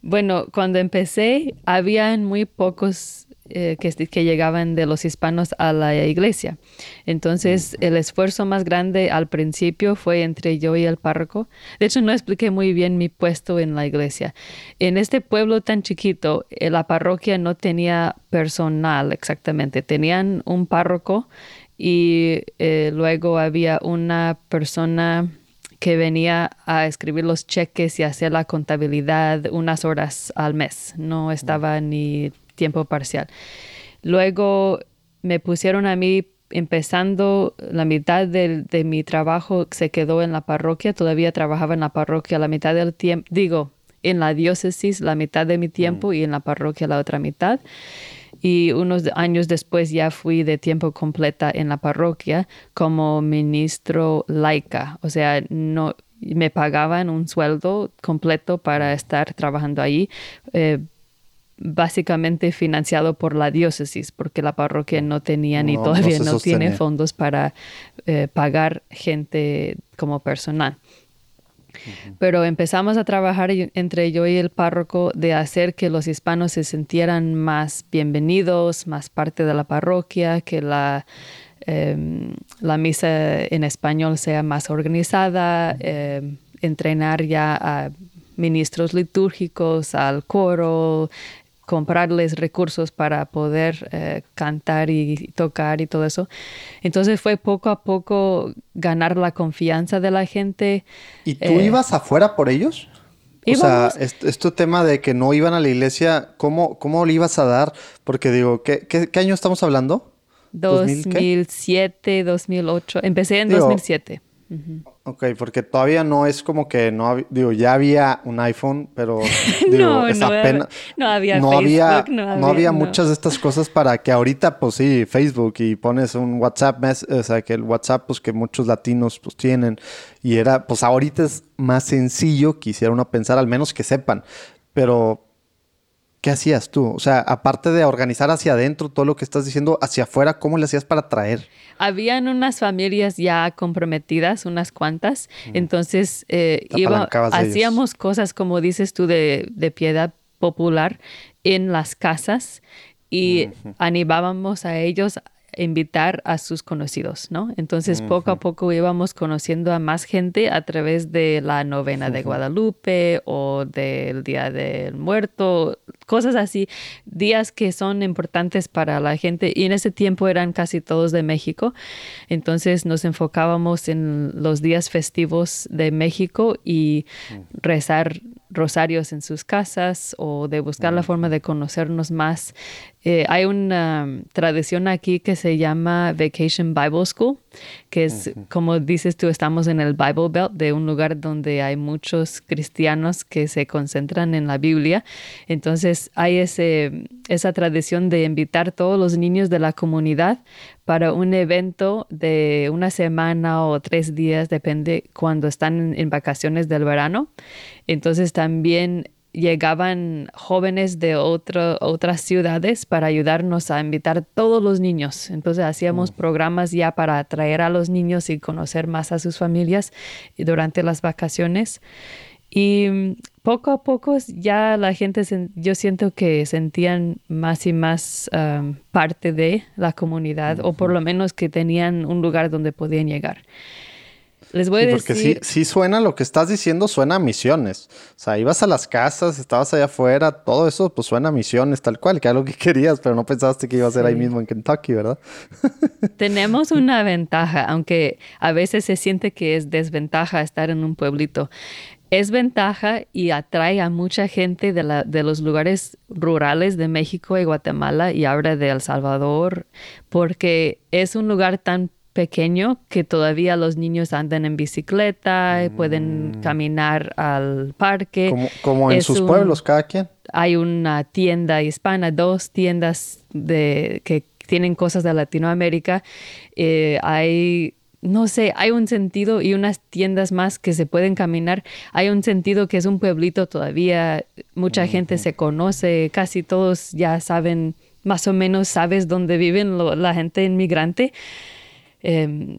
Bueno, cuando empecé, habían muy pocos eh, que, que, llegaban de los hispanos a la iglesia. Entonces, el esfuerzo más grande al principio fue entre yo y el párroco. De hecho, no expliqué muy bien mi puesto en la iglesia. En este pueblo tan chiquito, eh, la parroquia no tenía personal exactamente. Tenían un párroco y eh, luego había una persona que venía a escribir los cheques y hacer la contabilidad unas horas al mes. No estaba ni tiempo parcial. Luego me pusieron a mí empezando la mitad de, de, mi trabajo se quedó en la parroquia, todavía trabajaba en la parroquia la mitad del tiempo, digo, en la diócesis la mitad de mi tiempo mm. y en la parroquia la otra mitad. Y unos años después ya fui de tiempo completa en la parroquia como ministro laica, o sea, no me pagaban un sueldo completo para estar trabajando ahí. Eh, básicamente financiado por la diócesis, porque la parroquia no tenía ni todavía no, tiene fondos para eh, pagar gente como personal. Pero empezamos a trabajar entre yo y el párroco de hacer que los hispanos se sintieran más bienvenidos, más parte de la parroquia, que la, em, la misa en español sea más organizada, em, entrenar ya a ministros litúrgicos, al coro, comprarles recursos para poder eh, cantar y tocar y todo eso. Entonces fue poco a poco ganar la confianza de la gente. ¿Y tú eh, ibas afuera por ellos? O sea, este, tema de que no iban a la iglesia, ¿cómo, cómo le ibas a dar? Porque digo, ¿qué, qué, año estamos hablando? 2007, 2008. Empecé en 2007. Ok, porque todavía no es como que no digo, ya había un iPhone, pero (laughs) digo, no, no, apenas, no había no había, no había, muchas de estas cosas para que ahorita, pues sí, Facebook y pones un WhatsApp, o sea, que el WhatsApp, pues que muchos latinos pues tienen, y era, pues ahorita es más sencillo, quisiera uno pensar, al menos que sepan, pero ¿qué hacías tú? O sea, aparte de organizar hacia adentro todo lo que estás diciendo, hacia afuera, ¿cómo le hacías para traer? Habían unas familias ya comprometidas, unas cuantas, entonces eh, hacíamos cosas, como dices tú, de, de piedad popular en las casas y animábamos a ellos invitar a sus conocidos, ¿no? Entonces, poco a poco íbamos conociendo a más gente a través de la novena de Guadalupe o del Día del Muerto, cosas así, días que son importantes para la gente. Y en ese tiempo eran casi todos de México. Entonces, nos enfocábamos en los días festivos de México y rezar rosarios en sus casas o de buscar la forma de conocernos más. Eh, hay una tradición aquí que se llama Vacation Bible School, que es, como dices tú, estamos en el Bible Belt, de un lugar donde hay muchos cristianos que se concentran en la Biblia. Entonces hay ese, esa tradición de invitar todos los niños de la comunidad para un evento de una semana o tres días, depende cuando están en vacaciones del verano. Entonces también llegaban jóvenes de otras ciudades para ayudarnos a invitar a todos los niños. Entonces hacíamos mm. programas ya para atraer a los niños y conocer más a sus familias durante las vacaciones. Y mm, poco a poco ya la gente, yo siento que sentían más y más parte de la comunidad, o por lo menos que tenían un lugar donde podían llegar. Les voy a decir. Porque sí, sí suena lo que estás diciendo, suena a misiones. O sea, ibas a las casas, estabas allá afuera, todo eso, pues suena a misiones tal cual, que era lo que (laughs) querías, pero no pensaste que iba a ser ahí mismo en Kentucky, ¿verdad? (laughs) Tenemos una ventaja, aunque a veces se siente que es desventaja estar en un pueblito es ventaja y atrae a mucha gente de, la, de, los lugares rurales de México y Guatemala y ahora de El Salvador, porque es un lugar tan pequeño que todavía los niños andan en bicicleta, pueden mm. caminar al parque. Como, en sus pueblos, cada quien. Hay una tienda hispana, dos tiendas de, que tienen cosas de Latinoamérica. Eh, hay no sé, hay un sentido y unas tiendas más que se pueden caminar. Hay un sentido que es un pueblito todavía, mucha gente se conoce, casi todos ya saben, más o menos sabes dónde viven la gente inmigrante. Em,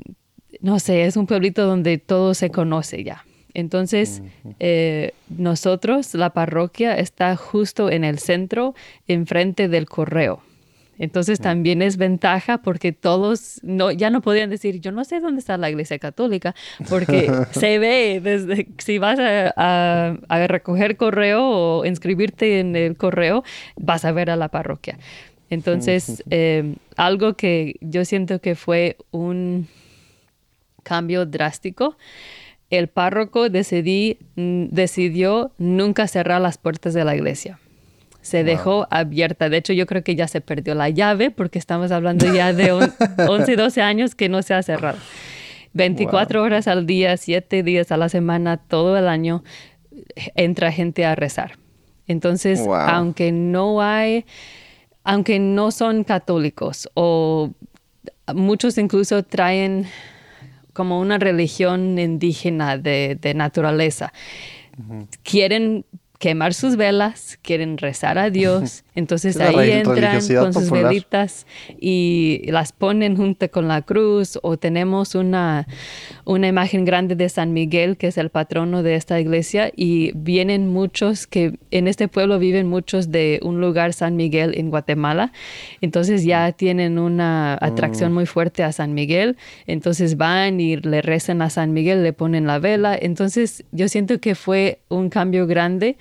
no sé, es un pueblito donde todo se conoce ya. Entonces, eh, nosotros, la parroquia está justo en el centro, enfrente del correo. Entonces también es ventaja porque todos no, ya no podían decir, yo no sé dónde está la iglesia católica, porque (laughs) se ve desde, si vas a, recoger correo o inscribirte en el correo, vas a ver a la parroquia. Entonces, em, algo que yo siento que fue un cambio drástico, el párroco decidí, mm, decidió nunca cerrar las puertas de la iglesia se dejó abierta. De hecho, yo creo que ya se perdió la llave porque estamos hablando ya de 11, 12 (laughs) años que no se ha cerrado. 24 horas al día, 7 días a la semana, todo el año, entra gente a rezar. Entonces, aunque no hay, aunque no son católicos o muchos incluso traen como una religión indígena de, naturaleza, quieren quemar sus velas, quieren rezar a Dios, (laughs) entonces ahí entran con sus velitas y las ponen junto con la cruz o tenemos una, una imagen grande de San Miguel, que es el patrono de esta iglesia, y vienen muchos que en este pueblo viven muchos de un lugar San Miguel en Guatemala, entonces ya tienen una atracción mm. muy fuerte a San Miguel, entonces van y le rezan a San Miguel, le ponen la vela, entonces yo siento que fue un cambio grande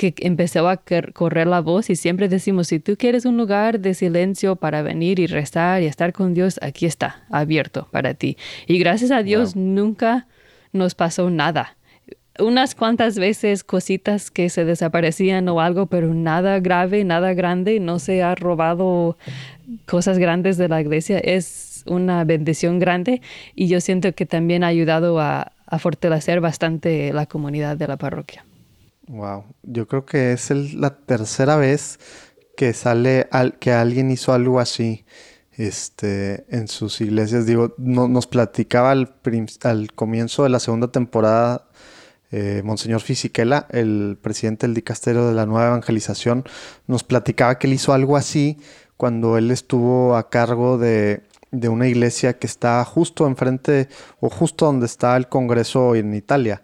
que empezó a correr la voz y siempre decimos, si tú quieres un lugar de silencio para venir y rezar y estar con Dios, aquí está, abierto para ti. Y gracias a Dios nunca nos pasó nada. Unas cuantas veces cositas que se desaparecían o algo, pero nada grave, nada grande, no se ha robado cosas grandes de la iglesia. Es una bendición grande y yo siento que también ha ayudado a fortalecer bastante la comunidad de la parroquia. Wow, yo creo que es la tercera vez que sale al, que alguien hizo algo así este, en sus iglesias. Digo, no, nos platicaba al, al, comienzo de la segunda temporada eh, Monseñor Fisichella, el presidente del dicasterio de la Nueva Evangelización, nos platicaba que él hizo algo así cuando él estuvo a cargo de, de una iglesia que está justo enfrente o justo donde está el Congreso en Italia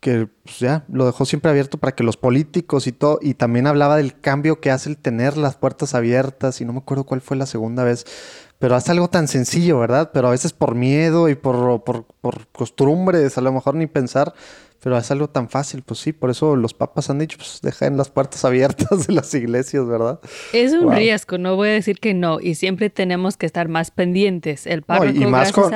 que pues, ya lo dejó siempre abierto para que los políticos y todo, y también hablaba del cambio que hace el tener las puertas abiertas, y no me acuerdo cuál fue la segunda vez, pero hace algo tan sencillo, ¿verdad? Pero a veces por miedo y por, por, por costumbres, a lo mejor ni pensar, pero es algo tan fácil, pues sí, por eso los papas han dicho, pues dejen las puertas abiertas de las iglesias, ¿verdad? Es un riesgo, no voy a decir que no, y siempre tenemos que estar más pendientes. El párroco, y más, con,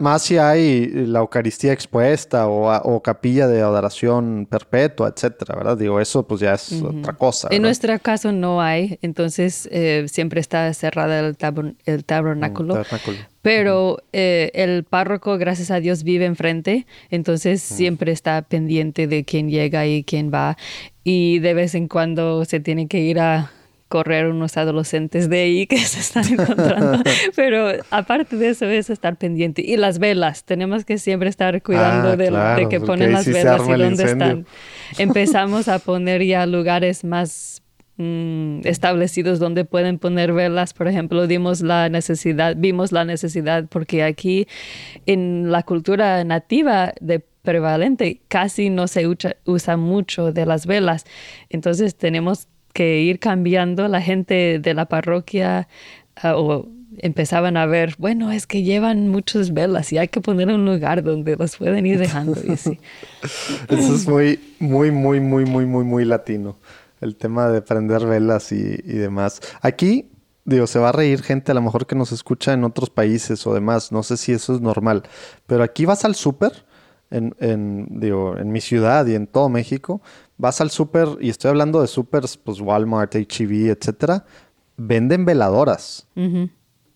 más, si hay la Eucaristía expuesta o, capilla de adoración perpetua, etcétera, ¿verdad? Digo, eso pues ya es otra cosa. En nuestro caso no hay, entonces eh, siempre está cerrada el, el tabernáculo. Mm, pero eh, el párroco, gracias a Dios, vive enfrente, entonces siempre está pendiente de quién llega y quién va. Y de vez en cuando se tiene que ir a correr unos adolescentes de ahí que se están (laughs) encontrando. Pero aparte de eso es estar pendiente. Y las velas, tenemos que siempre estar cuidando ah, de, que ponen las velas y dónde están. Empezamos (laughs) a poner ya lugares más Mm, establecidos donde pueden poner velas. Por ejemplo, dimos la necesidad, vimos la necesidad porque aquí en la cultura nativa de prevalente casi no se usa, mucho de las velas. Entonces tenemos que ir cambiando la gente de la parroquia ah, o empezaban a ver, bueno, es que llevan muchas velas y hay que poner un lugar donde los pueden ir dejando. (laughs) Eso es muy, muy, muy, muy, muy, muy, muy latino el tema de prender velas y, demás. Aquí, digo, se va a reír gente a lo mejor que nos escucha en otros países o demás. No sé si eso es normal. Pero aquí vas al súper, en, en, digo, en mi ciudad y en todo México, vas al súper, y estoy hablando de súpers, pues Walmart, HEB, etcétera, venden veladoras.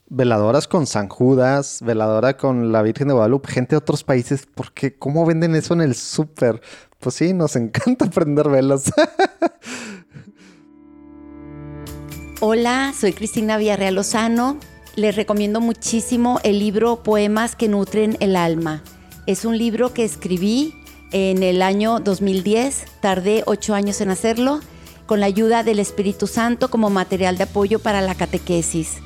Veladoras con San Judas, veladora con la Virgen de Guadalupe, gente de otros países, porque ¿cómo venden eso en el súper? Pues sí, nos encanta (laughs) prender velas. Hola, soy Cristina Villarreal Lozano. Les recomiendo muchísimo el libro Poemas que nutren el alma. Es un libro que escribí en el año 2010, tardé ocho años en hacerlo, con la ayuda del Espíritu Santo como material de apoyo para la catequesis.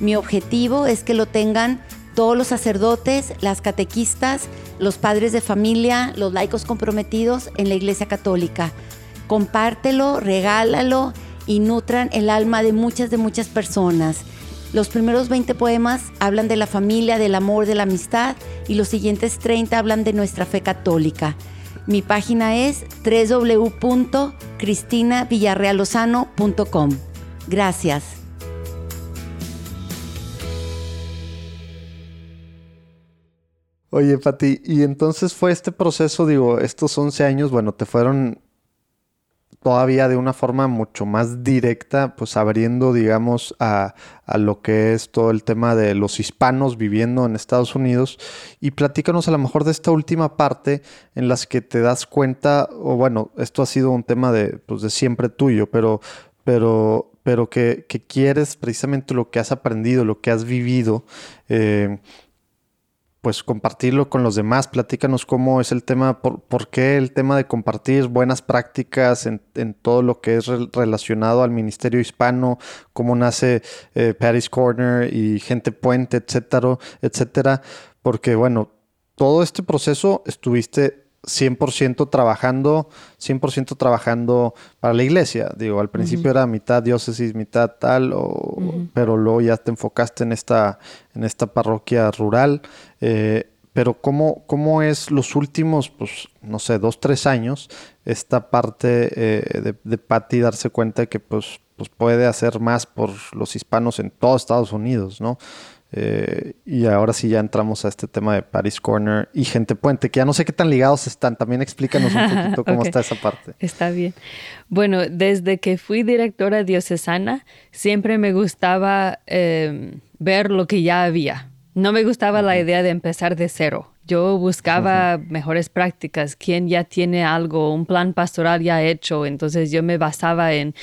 Mi objetivo es que lo tengan todos los sacerdotes, las catequistas, los padres de familia, los laicos comprometidos en la Iglesia Católica. Compártelo, regálalo y nutran el alma de muchas, de muchas personas. Los primeros 20 poemas hablan de la familia, del amor, de la amistad y los siguientes 30 hablan de nuestra fe católica. Mi página es www.cristina.villarrealozano.com. Gracias. Oye, Pati, y entonces fue este proceso, digo, estos 11 años, bueno, te fueron todavía de una forma mucho más directa, pues abriendo, digamos, a, lo que es todo el tema de los hispanos viviendo en Estados Unidos. Y platícanos a lo mejor de esta última parte en las que te das cuenta, o bueno, esto ha sido un tema de, pues, de siempre tuyo, pero, pero, pero que, que quieres precisamente lo que has aprendido, lo que has vivido. Eh, pues compartirlo con los demás. Platícanos cómo es el tema, por, qué el tema de compartir buenas prácticas en, todo lo que es relacionado al Ministerio Hispano, cómo nace eh, Patty's Corner y Gente Puente, etcétera, etcétera. Porque bueno, todo este proceso estuviste 100% trabajando, 100% trabajando para la iglesia. Digo, al principio era mitad diócesis, mitad tal, pero luego ya te enfocaste en esta, en esta parroquia rural. Eh, pero ¿cómo, ¿cómo es los últimos, pues, no sé, dos, tres años, esta parte eh, de, de Patty darse cuenta de que pues, pues puede hacer más por los hispanos en todos Estados Unidos, ¿no? Eh, y ahora sí ya entramos a este tema de Paris Corner y Gente Puente, que ya no sé qué tan ligados están. También explícanos un poquito (laughs) cómo está esa parte. Está bien. Bueno, desde que fui directora diocesana, siempre me gustaba em, ver lo que ya había. No me gustaba la idea de empezar de cero. Yo buscaba mejores prácticas, quien ya tiene algo, un plan pastoral ya hecho. Entonces yo me basaba en,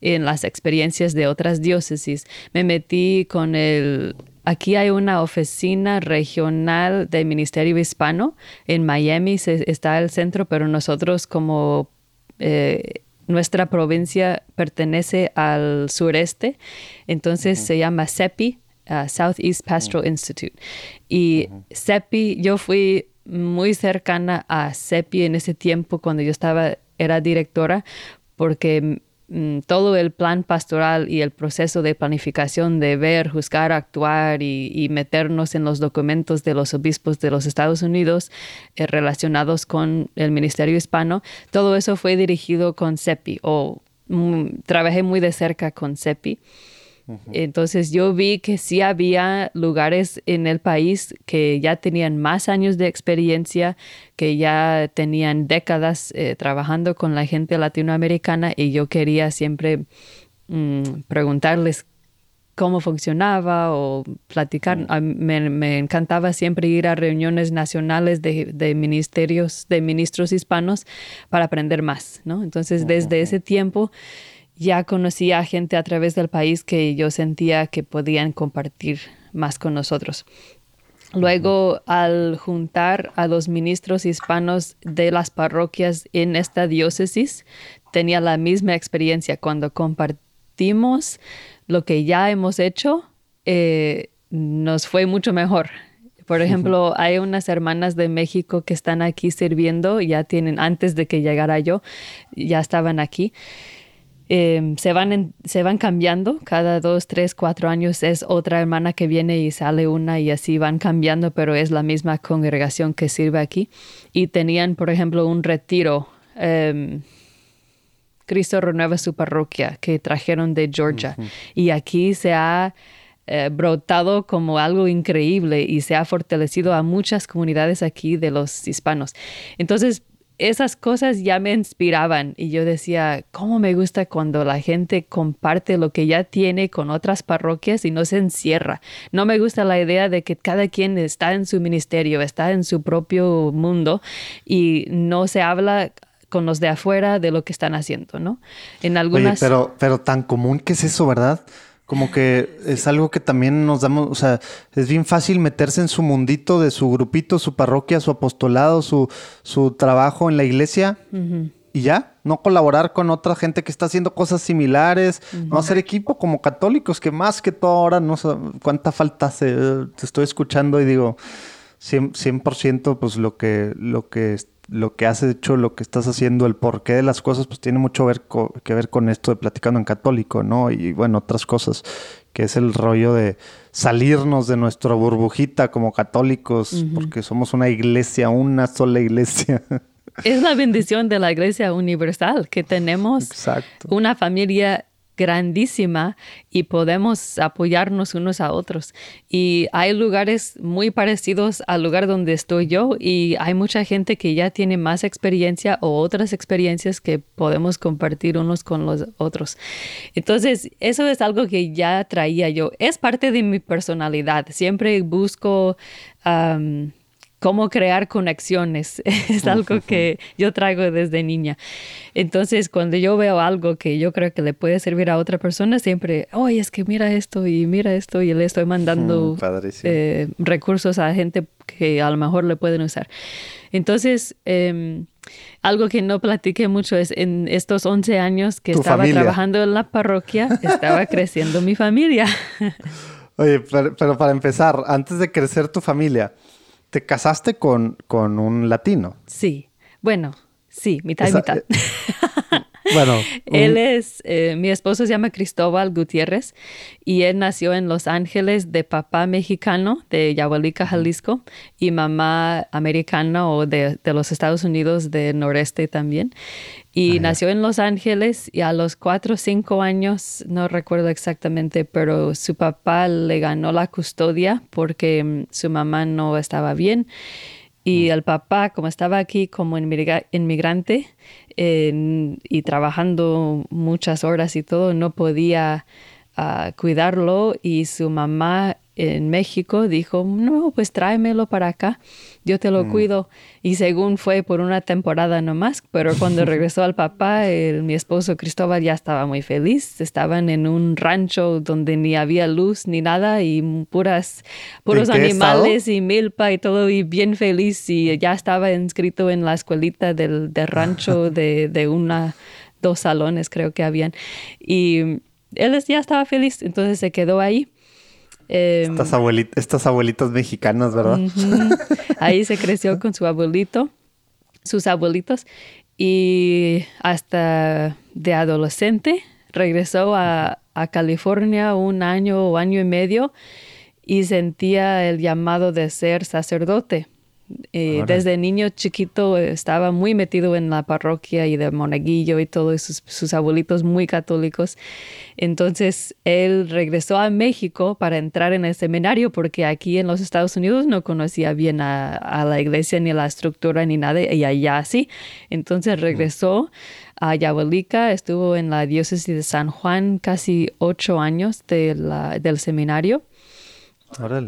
en las experiencias de otras diócesis. Me metí con el aquí hay una oficina regional del Ministerio Hispano. En Miami está el centro, pero nosotros como eh, nuestra provincia pertenece al sureste, entonces se llama CEPI, uh, Southeast Pastoral Institute. Y CEPI, yo fui muy cercana a CEPI en ese tiempo cuando yo estaba, era directora, porque todo el plan pastoral y el proceso de planificación de ver, juzgar, actuar y, meternos en los documentos de los obispos de los Estados Unidos eh, relacionados con el Ministerio Hispano, todo eso fue dirigido con CEPI o mm, trabajé muy de cerca con CEPI. Entonces yo vi que sí había lugares en el país que ya tenían más años de experiencia, que ya tenían décadas eh, trabajando con la gente latinoamericana y yo quería siempre mm, preguntarles cómo funcionaba o platicar. me, encantaba siempre ir a reuniones nacionales de, ministerios, de ministros hispanos para aprender más, ¿no? Entonces, desde ese tiempo ya conocía a gente a través del país que yo sentía que podían compartir más con nosotros. Luego, al juntar a los ministros hispanos de las parroquias en esta diócesis, tenía la misma experiencia. Cuando compartimos lo que ya hemos hecho, eh, nos fue mucho mejor. Por ejemplo, hay unas hermanas de México que están aquí sirviendo, ya tienen, antes de que llegara yo, ya estaban aquí. Em, se, van se van cambiando, cada dos, tres, cuatro años es otra hermana que viene y sale una y así van cambiando, pero es la misma congregación que sirve aquí. Y tenían, por ejemplo, un retiro. Em, Cristo renueva su parroquia que trajeron de Georgia. Y aquí se ha eh, brotado como algo increíble y se ha fortalecido a muchas comunidades aquí de los hispanos. Entonces, esas cosas ya me inspiraban y yo decía, ¿cómo me gusta cuando la gente comparte lo que ya tiene con otras parroquias y no se encierra? No me gusta la idea de que cada quien está en su ministerio, está en su propio mundo y no se habla con los de afuera de lo que están haciendo, ¿no? En algunas... pero, pero tan común que es eso, ¿verdad? Como que es algo que también nos damos, o sea, es bien fácil meterse en su mundito de su grupito, su parroquia, su apostolado, su, su trabajo en la iglesia y ya, no colaborar con otra gente que está haciendo cosas similares, no hacer equipo como católicos, que más que todo ahora no sé cuánta falta se, te estoy escuchando y digo 100%, 100% pues lo que, lo que lo que has hecho, lo que estás haciendo, el porqué de las cosas, pues tiene mucho ver que ver con esto de platicando en católico, ¿no? Y bueno, otras cosas, que es el rollo de salirnos de nuestra burbujita como católicos, porque somos una iglesia, una sola iglesia. Es la (laughs) bendición de la iglesia universal, que tenemos una familia grandísima y podemos apoyarnos unos a otros. Y hay lugares muy parecidos al lugar donde estoy yo y hay mucha gente que ya tiene más experiencia o otras experiencias que podemos compartir unos con los otros. Entonces, eso es algo que ya traía yo. Es parte de mi personalidad. Siempre busco cómo crear conexiones. (laughs) Es algo que yo traigo desde niña. Entonces, cuando yo veo algo que yo creo que le puede servir a otra persona, siempre, oye, es que mira esto y mira esto y le estoy mandando mm, eh, recursos a gente que a lo mejor le pueden usar. Entonces, em, algo que no platiqué mucho es en estos 11 años que estaba trabajando en la parroquia, estaba creciendo mi familia. (laughs) Oye, pero para empezar, antes de crecer tu familia, te casaste con, con un latino. Sí, bueno, sí, mitad y mitad. Eh, (laughs) bueno, él es, eh, mi esposo se llama Cristóbal Gutiérrez y él nació en Los Ángeles de papá mexicano de Yahualica, Jalisco, y mamá americana o de, de los Estados Unidos del noreste también. Y nació en Los Ángeles y a los cuatro o cinco años, no recuerdo exactamente, pero su papá le ganó la custodia porque mm, su mamá no estaba bien. Y el papá, como estaba aquí como inmigrante y trabajando muchas horas y todo, no podía ah, cuidarlo. Y su mamá en México, dijo, no, pues tráemelo para acá, yo te lo cuido. Y según fue por una temporada nomás, pero cuando (laughs) regresó al papá, mi esposo Cristóbal ya estaba muy feliz. Estaban en un rancho donde ni había luz ni nada y puras, puros animales y milpa y todo y bien feliz. Y ya estaba inscrito en la escuelita del, rancho (laughs) de, de una, dos salones creo que habían. Y él ya estaba feliz, entonces se quedó ahí. Em, estas, abuelitas, estas abuelitas mexicanas, ¿verdad? Ahí se creció con su abuelito, sus abuelitos, y hasta de adolescente regresó a, a California un año o año y medio y sentía el llamado de ser sacerdote. Eh, desde niño chiquito estaba muy metido en la parroquia y de monaguillo y todos sus, abuelitos muy católicos. Entonces él regresó a México para entrar en el seminario porque aquí en los Estados Unidos no conocía bien a, la iglesia ni la estructura ni nada y allá sí. Entonces regresó a Yahualica, estuvo en la diócesis de San Juan casi ocho años de del seminario.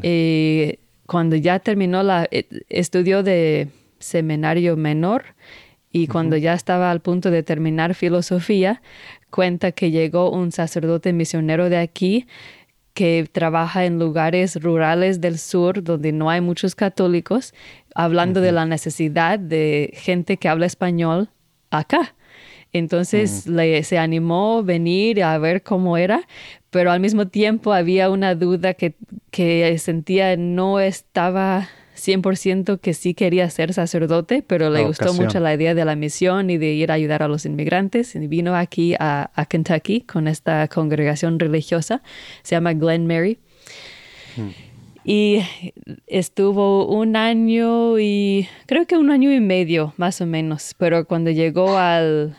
Eh, cuando ya terminó la, eh, estudió de seminario menor y cuando ya estaba al punto de terminar filosofía, cuenta que llegó un sacerdote misionero de aquí que trabaja en lugares rurales del sur donde no hay muchos católicos, hablando de la necesidad de gente que habla español acá. Entonces le, se animó a venir a ver cómo era, pero al mismo tiempo había una duda que, que sentía no estaba 100% que sí quería ser sacerdote, pero le gustó mucho la idea de la misión y de ir a ayudar a los inmigrantes. Y vino aquí a, a Kentucky con esta congregación religiosa, se llama Glen Mary. Hmm. Y estuvo un año y creo que un año y medio más o menos, pero cuando llegó al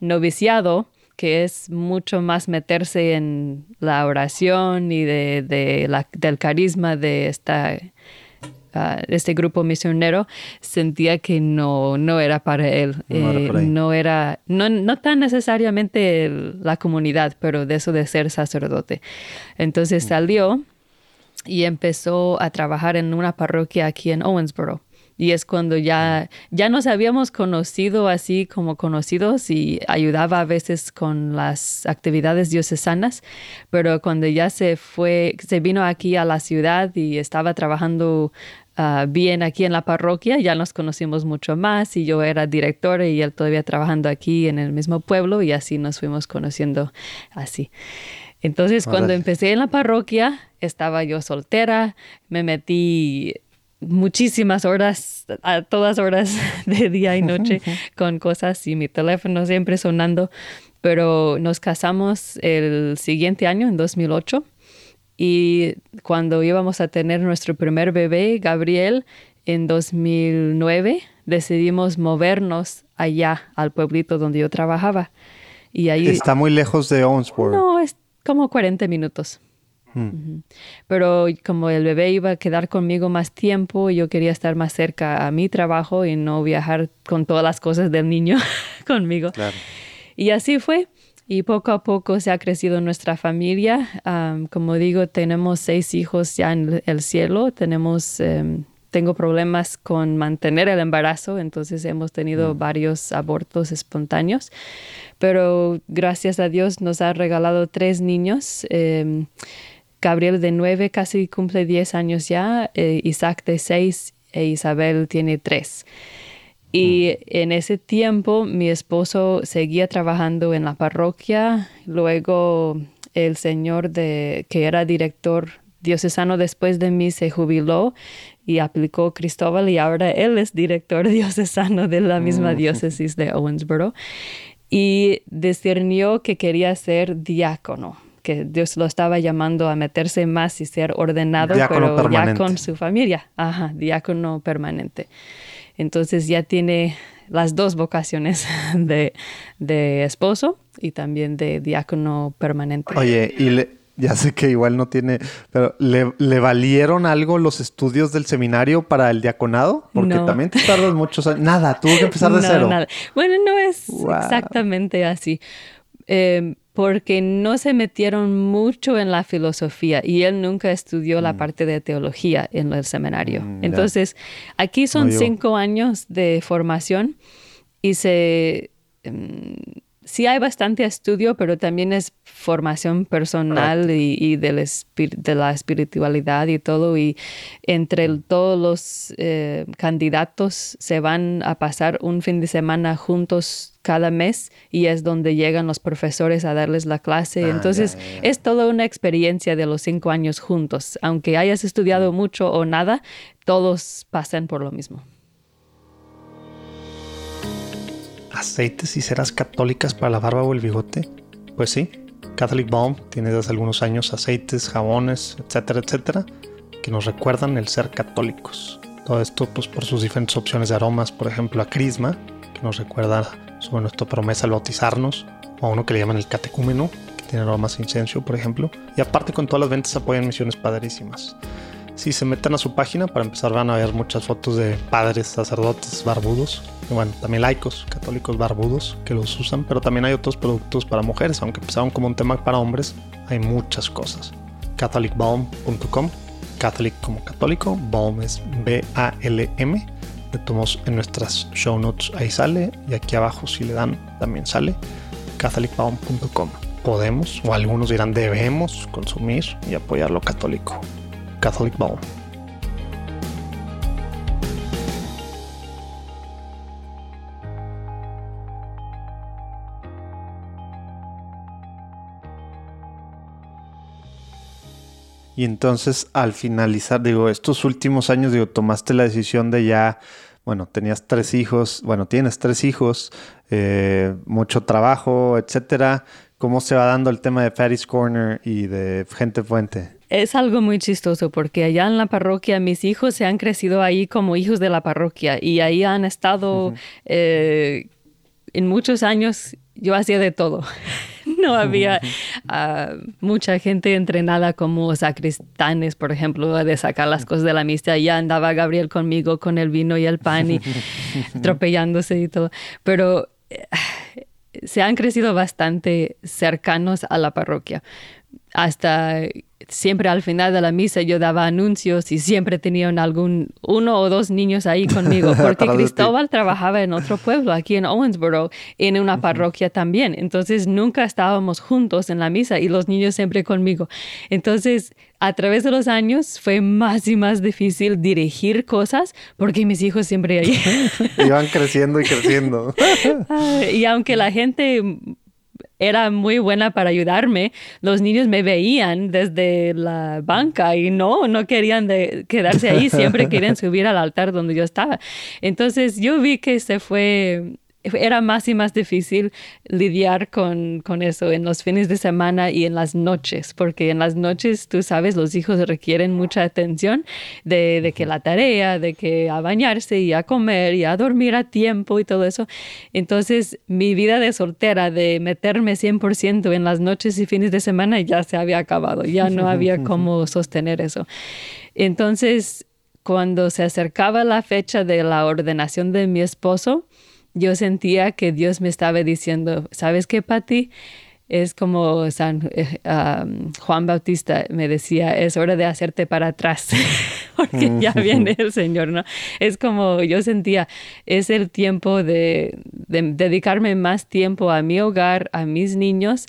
noviciado, que es mucho más meterse en la oración y de, la, del carisma de esta ah, este grupo misionero sentía que no, no era para él. No, era, eh, no, no, tan necesariamente la comunidad, pero de eso de ser sacerdote. Entonces mm. salió y empezó a trabajar en una parroquia aquí en Owensboro. Y es cuando ya, ya nos habíamos conocido así como conocidos y ayudaba a veces con las actividades diocesanas, pero cuando ya se fue, se vino aquí a la ciudad y estaba trabajando ah, bien aquí en la parroquia, ya nos conocimos mucho más y yo era directora y él todavía trabajando aquí en el mismo pueblo y así nos fuimos conociendo así. Entonces, cuando empecé en la parroquia, estaba yo soltera, me metí muchísimas horas, a todas horas (laughs) de día y noche (laughs) con cosas y mi teléfono siempre sonando. Pero nos casamos el siguiente año, en 2008, y cuando íbamos a tener nuestro primer bebé, Gabriel, en 2009, decidimos movernos allá al pueblito donde yo trabajaba. Y ahí, ¿Está muy lejos de Owensboro? No, es como 40 minutos. Mm. Pero como el bebé iba a quedar conmigo más tiempo, yo quería estar más cerca a mi trabajo y no viajar con todas las cosas del niño (laughs) conmigo. Y así fue. Y poco a poco se ha crecido nuestra familia. como digo, tenemos seis hijos ya en el cielo. Tenemos, em, tengo problemas con mantener el embarazo, entonces hemos tenido mm. varios abortos espontáneos. Pero gracias a Dios nos ha regalado tres niños. Em, Gabriel de nueve casi cumple diez años ya, eh, Isaac de seis e Isabel tiene tres. Y mm. en ese tiempo mi esposo seguía trabajando en la parroquia, luego el señor de, que era director diocesano después de mí se jubiló y aplicó Cristóbal y ahora él es director (laughs) diocesano de la misma mm. diócesis de Owensboro y discernió que quería ser diácono que Dios lo estaba llamando a meterse más y ser ordenado, pero ya con su familia. Ajá, diácono permanente. Entonces ya tiene las dos vocaciones (laughs) de, esposo y también de diácono permanente. Oye, y ya sé que igual no tiene, pero ¿le, valieron algo los estudios del seminario para el diaconado? Porque también te tardas muchos años. Nada, tuvo que empezar de (laughs) cero. Bueno, no es exactamente así. Eh, porque no se metieron mucho en la filosofía y él nunca estudió la mm. parte de teología en el seminario. Mm, Entonces, aquí son cinco años de formación y se... Em, sí hay bastante estudio, pero también es formación personal y, de, la espiritualidad y todo. Y entre todos los eh, candidatos se van a pasar un fin de semana juntos cada mes y es donde llegan los profesores a darles la clase. Ah, Entonces es toda una experiencia de los cinco años juntos. Aunque hayas estudiado mucho o nada, todos pasan por lo mismo. Aceites y ceras católicas para la barba o el bigote? Pues sí, Catholic Balm tiene desde algunos años aceites, jabones, etcétera, etcétera, que nos recuerdan el ser católicos. Todo esto pues por sus diferentes opciones de aromas, por ejemplo a Crisma, que nos recuerda sobre nuestra promesa al bautizarnos, o a uno que le llaman el catecúmeno, que tiene aromas de incienso, por ejemplo. Y aparte con todas las ventas apoyan misiones padrísimas. Si se meten a su página, para empezar van a ver muchas fotos de padres, sacerdotes, barbudos. Bueno, también laicos, católicos barbudos que los usan, pero también hay otros productos para mujeres, aunque empezaron como un tema para hombres, hay muchas cosas. catholicbalm.com, catholic como católico, balm es B-A-L-M. Le tomamos en nuestras show notes, ahí sale, y aquí abajo si le dan también sale, catholicbalm.com. Podemos, o algunos dirán debemos consumir y apoyar lo católico. Catholic Ball. Y entonces al finalizar, digo, estos últimos años, digo, tomaste la decisión de ya, bueno, tenías tres hijos, bueno, tienes tres hijos, eh, mucho trabajo, etcétera. ¿Cómo se va dando el tema de Fatty's Corner y de Gente Fuente? Es algo muy chistoso porque allá en la parroquia mis hijos se han crecido ahí como hijos de la parroquia y ahí han estado eh, en muchos años. Yo hacía de todo. (laughs) no había ah, mucha gente entrenada como sacristanes, por ejemplo, de sacar las cosas de la misa. Ya andaba Gabriel conmigo con el vino y el pan y (laughs) atropellándose y todo. Pero eh, se han crecido bastante cercanos a la parroquia. Hasta siempre al final de la misa yo daba anuncios y siempre tenían algún uno o dos niños ahí (laughs) conmigo, porque Cristóbal trabajaba en otro pueblo, aquí en Owensboro, en una parroquia también. Entonces nunca estábamos juntos en la misa y los niños siempre conmigo. Entonces, a través de los años fue más y más difícil dirigir cosas porque mis hijos siempre ahí. (laughs) Iban creciendo y creciendo. (laughs) y aunque la gente era muy buena para ayudarme. Los niños me veían desde la banca y no, no querían quedarse ahí, siempre (laughs) querían subir al altar donde yo estaba. Entonces yo vi que se fue era más y más difícil lidiar con, con, eso en los fines de semana y en las noches, porque en las noches, tú sabes, los hijos requieren mucha atención de, de, que la tarea, de que a bañarse y a comer y a dormir a tiempo y todo eso. Entonces, mi vida de soltera, de meterme 100% en las noches y fines de semana, ya se había acabado, ya no había (laughs) cómo sostener eso. Entonces, cuando se acercaba la fecha de la ordenación de mi esposo, yo sentía que Dios me estaba diciendo, ¿sabes qué, Patti? Es como San eh, Juan Bautista me decía, es hora de hacerte para atrás, (laughs) porque ya viene (laughs) el Señor, ¿no? Es como yo sentía, es el tiempo de, de dedicarme más tiempo a mi hogar, a mis niños,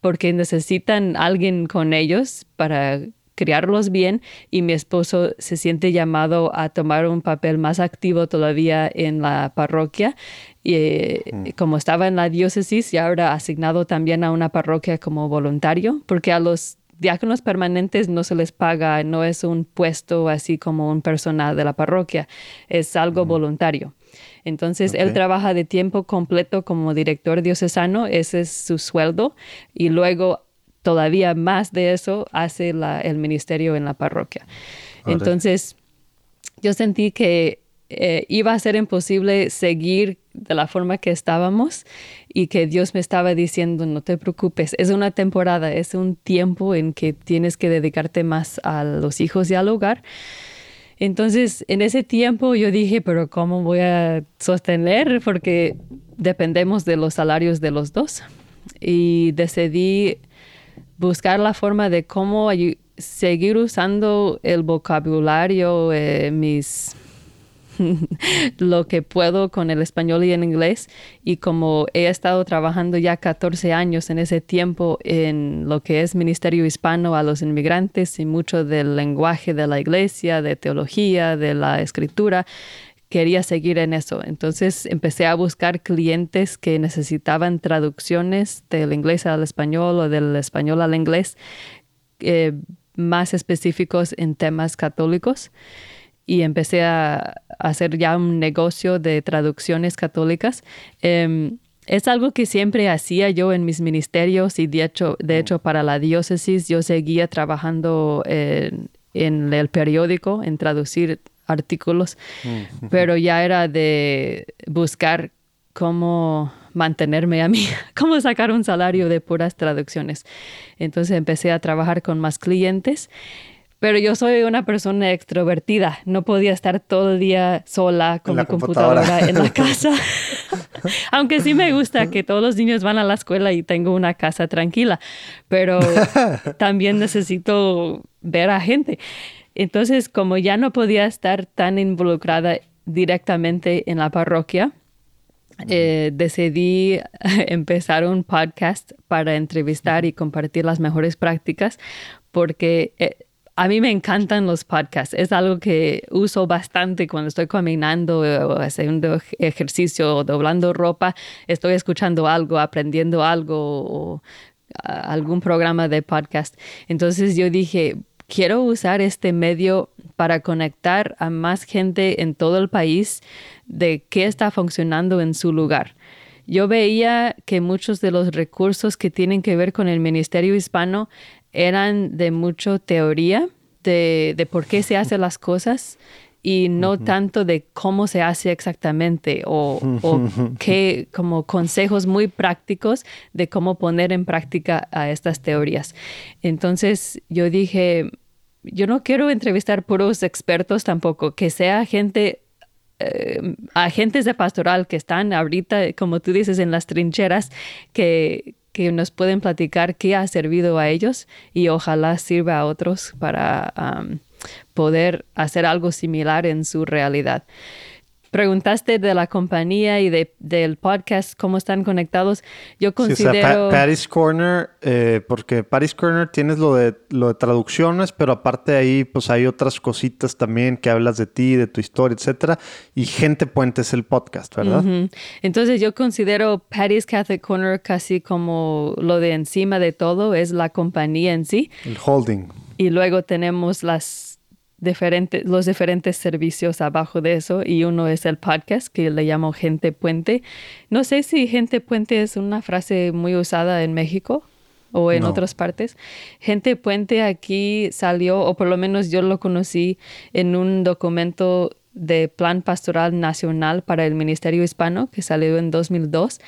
porque necesitan alguien con ellos para criarlos bien y mi esposo se siente llamado a tomar un papel más activo todavía en la parroquia. Y mm. como estaba en la diócesis y ahora asignado también a una parroquia como voluntario, porque a los diáconos permanentes no se les paga, no es un puesto así como un personal de la parroquia, es algo voluntario. Entonces, él trabaja de tiempo completo como director diocesano, ese es su sueldo, y luego todavía más de eso hace el ministerio en la parroquia. Entonces, yo sentí que eh, iba a ser imposible seguir de la forma que estábamos y que Dios me estaba diciendo, no te preocupes, es una temporada, es un tiempo en que tienes que dedicarte más a los hijos y al hogar. Entonces, en ese tiempo yo dije, pero ¿cómo voy a sostener? Porque dependemos de los salarios de los dos y decidí buscar la forma de cómo seguir usando el vocabulario, eh, mis (laughs) lo que puedo con el español y el inglés. Y como he estado trabajando ya 14 años en ese tiempo en lo que es Ministerio Hispano a los inmigrantes y mucho del lenguaje de la iglesia, de teología, de la escritura, quería seguir en eso. Entonces empecé a buscar clientes que necesitaban traducciones del inglés al español o del español al inglés eh, más específicos en temas católicos y empecé a, hacer ya un negocio de traducciones católicas. Em, es algo que siempre hacía yo en mis ministerios y de hecho, de hecho para la diócesis yo seguía trabajando en, el periódico, en traducir artículos, mm. pero ya era de buscar cómo mantenerme a mí, (laughs) cómo sacar un salario de puras traducciones. Entonces empecé a trabajar con más clientes pero yo soy una persona extrovertida. No podía estar todo el día sola con mi computadora. en la (laughs) casa. (laughs) Aunque sí me gusta que todos los niños van a la escuela y tengo una casa tranquila, pero también necesito ver a gente. Entonces, como ya no podía estar tan involucrada directamente en la parroquia, eh, decidí (laughs) empezar un podcast para entrevistar y compartir las mejores prácticas porque eh, a mí me encantan los podcasts. Es algo que uso bastante cuando estoy caminando o haciendo ejercicio o doblando ropa. Estoy escuchando algo, aprendiendo algo o algún programa de podcast. Entonces yo dije, quiero usar este medio para conectar a más gente en todo el país de qué está funcionando en su lugar. Yo veía que muchos de los recursos que tienen que ver con el Ministerio Hispano eran de mucho teoría, de, de por qué se hacen las cosas y no tanto de cómo se hace exactamente o, o (laughs) qué como consejos muy prácticos de cómo poner en práctica a estas teorías. Entonces yo dije, yo no quiero entrevistar puros expertos tampoco, que sea gente eh, agentes de pastoral que están ahorita, como tú dices, en las trincheras, que, que nos pueden platicar qué ha servido a ellos y ojalá sirva a otros para poder hacer algo similar en su realidad preguntaste de la compañía y de, del podcast, cómo están conectados. Yo considero... Paris Corner, eh, porque Paris Corner tienes lo de, lo de traducciones, pero aparte de ahí, pues hay otras cositas también que hablas de ti, de tu historia, etcétera. Y Gente Puente es el podcast, ¿verdad? Entonces yo considero Paris Catholic Corner casi como lo de encima de todo, es la compañía en sí. El holding. Y luego tenemos las diferentes, los diferentes servicios abajo de eso y uno es el podcast que le llamo Gente Puente. No sé si Gente Puente es una frase muy usada en México o en otras partes. Gente Puente aquí salió, o por lo menos yo lo conocí en un documento de Plan Pastoral Nacional para el Ministerio Hispano que salió en 2002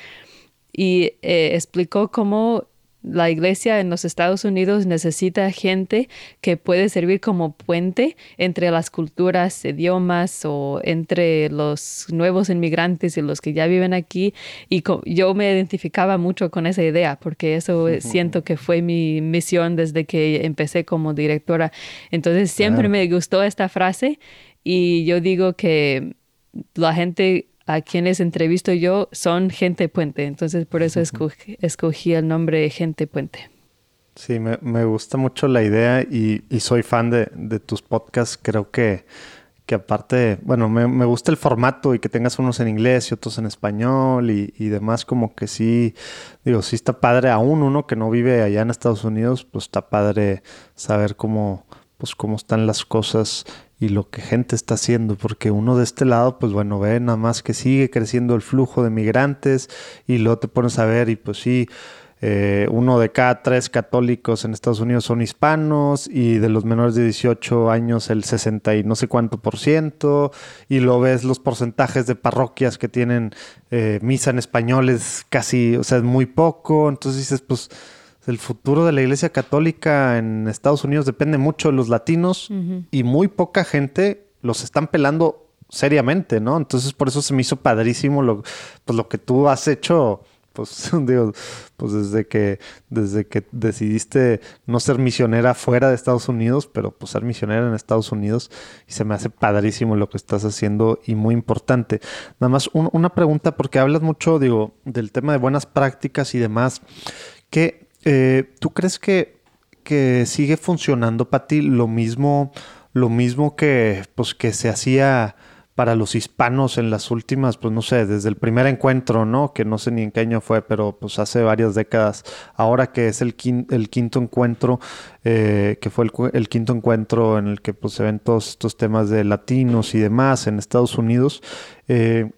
y eh, explicó cómo la iglesia en los Estados Unidos necesita gente que puede servir como puente entre las culturas, idiomas o entre los nuevos inmigrantes y los que ya viven aquí. Y yo me identificaba mucho con esa idea porque eso siento que fue mi misión desde que empecé como directora. Entonces siempre me gustó esta frase y yo digo que la gente a quienes entrevisto yo son gente puente, entonces por eso escogí, el nombre gente puente. Sí, me, gusta mucho la idea y, soy fan de, tus podcasts. Creo que, que aparte, bueno, me, gusta el formato y que tengas unos en inglés y otros en español y, y, demás, como que sí, digo, sí está padre, aún uno que no vive allá en Estados Unidos, pues está padre saber cómo, pues cómo están las cosas y lo que gente está haciendo, porque uno de este lado, pues bueno, ve nada más que sigue creciendo el flujo de migrantes y luego te pones a ver y pues sí, eh, uno de cada tres católicos en Estados Unidos son hispanos y de los menores de 18 años el 60 y no sé cuánto por ciento y lo ves los porcentajes de parroquias que tienen eh, misa en español es casi, o sea, es muy poco, entonces dices, pues el futuro de la Iglesia Católica en Estados Unidos depende mucho de los latinos y muy poca gente los están pelando seriamente, ¿no? Entonces por eso se me hizo padrísimo lo, pues, lo que tú has hecho pues (laughs) digo, pues desde que, desde que decidiste no ser misionera fuera de Estados Unidos, pero pues ser misionera en Estados Unidos, y se me hace padrísimo lo que estás haciendo y muy importante. Nada más una pregunta, porque hablas mucho, digo, del tema de buenas prácticas y demás, que eh, tú crees que, que sigue funcionando para lo mismo, lo mismo que, pues, que se hacía para los hispanos en las últimas, pues no sé, desde el primer encuentro, ¿no? Que no sé ni en qué año fue, pero pues hace varias décadas. Ahora que es el, el quinto encuentro, eh, que fue el, quinto encuentro en el que pues se ven todos estos temas de latinos y demás en Estados Unidos, eh,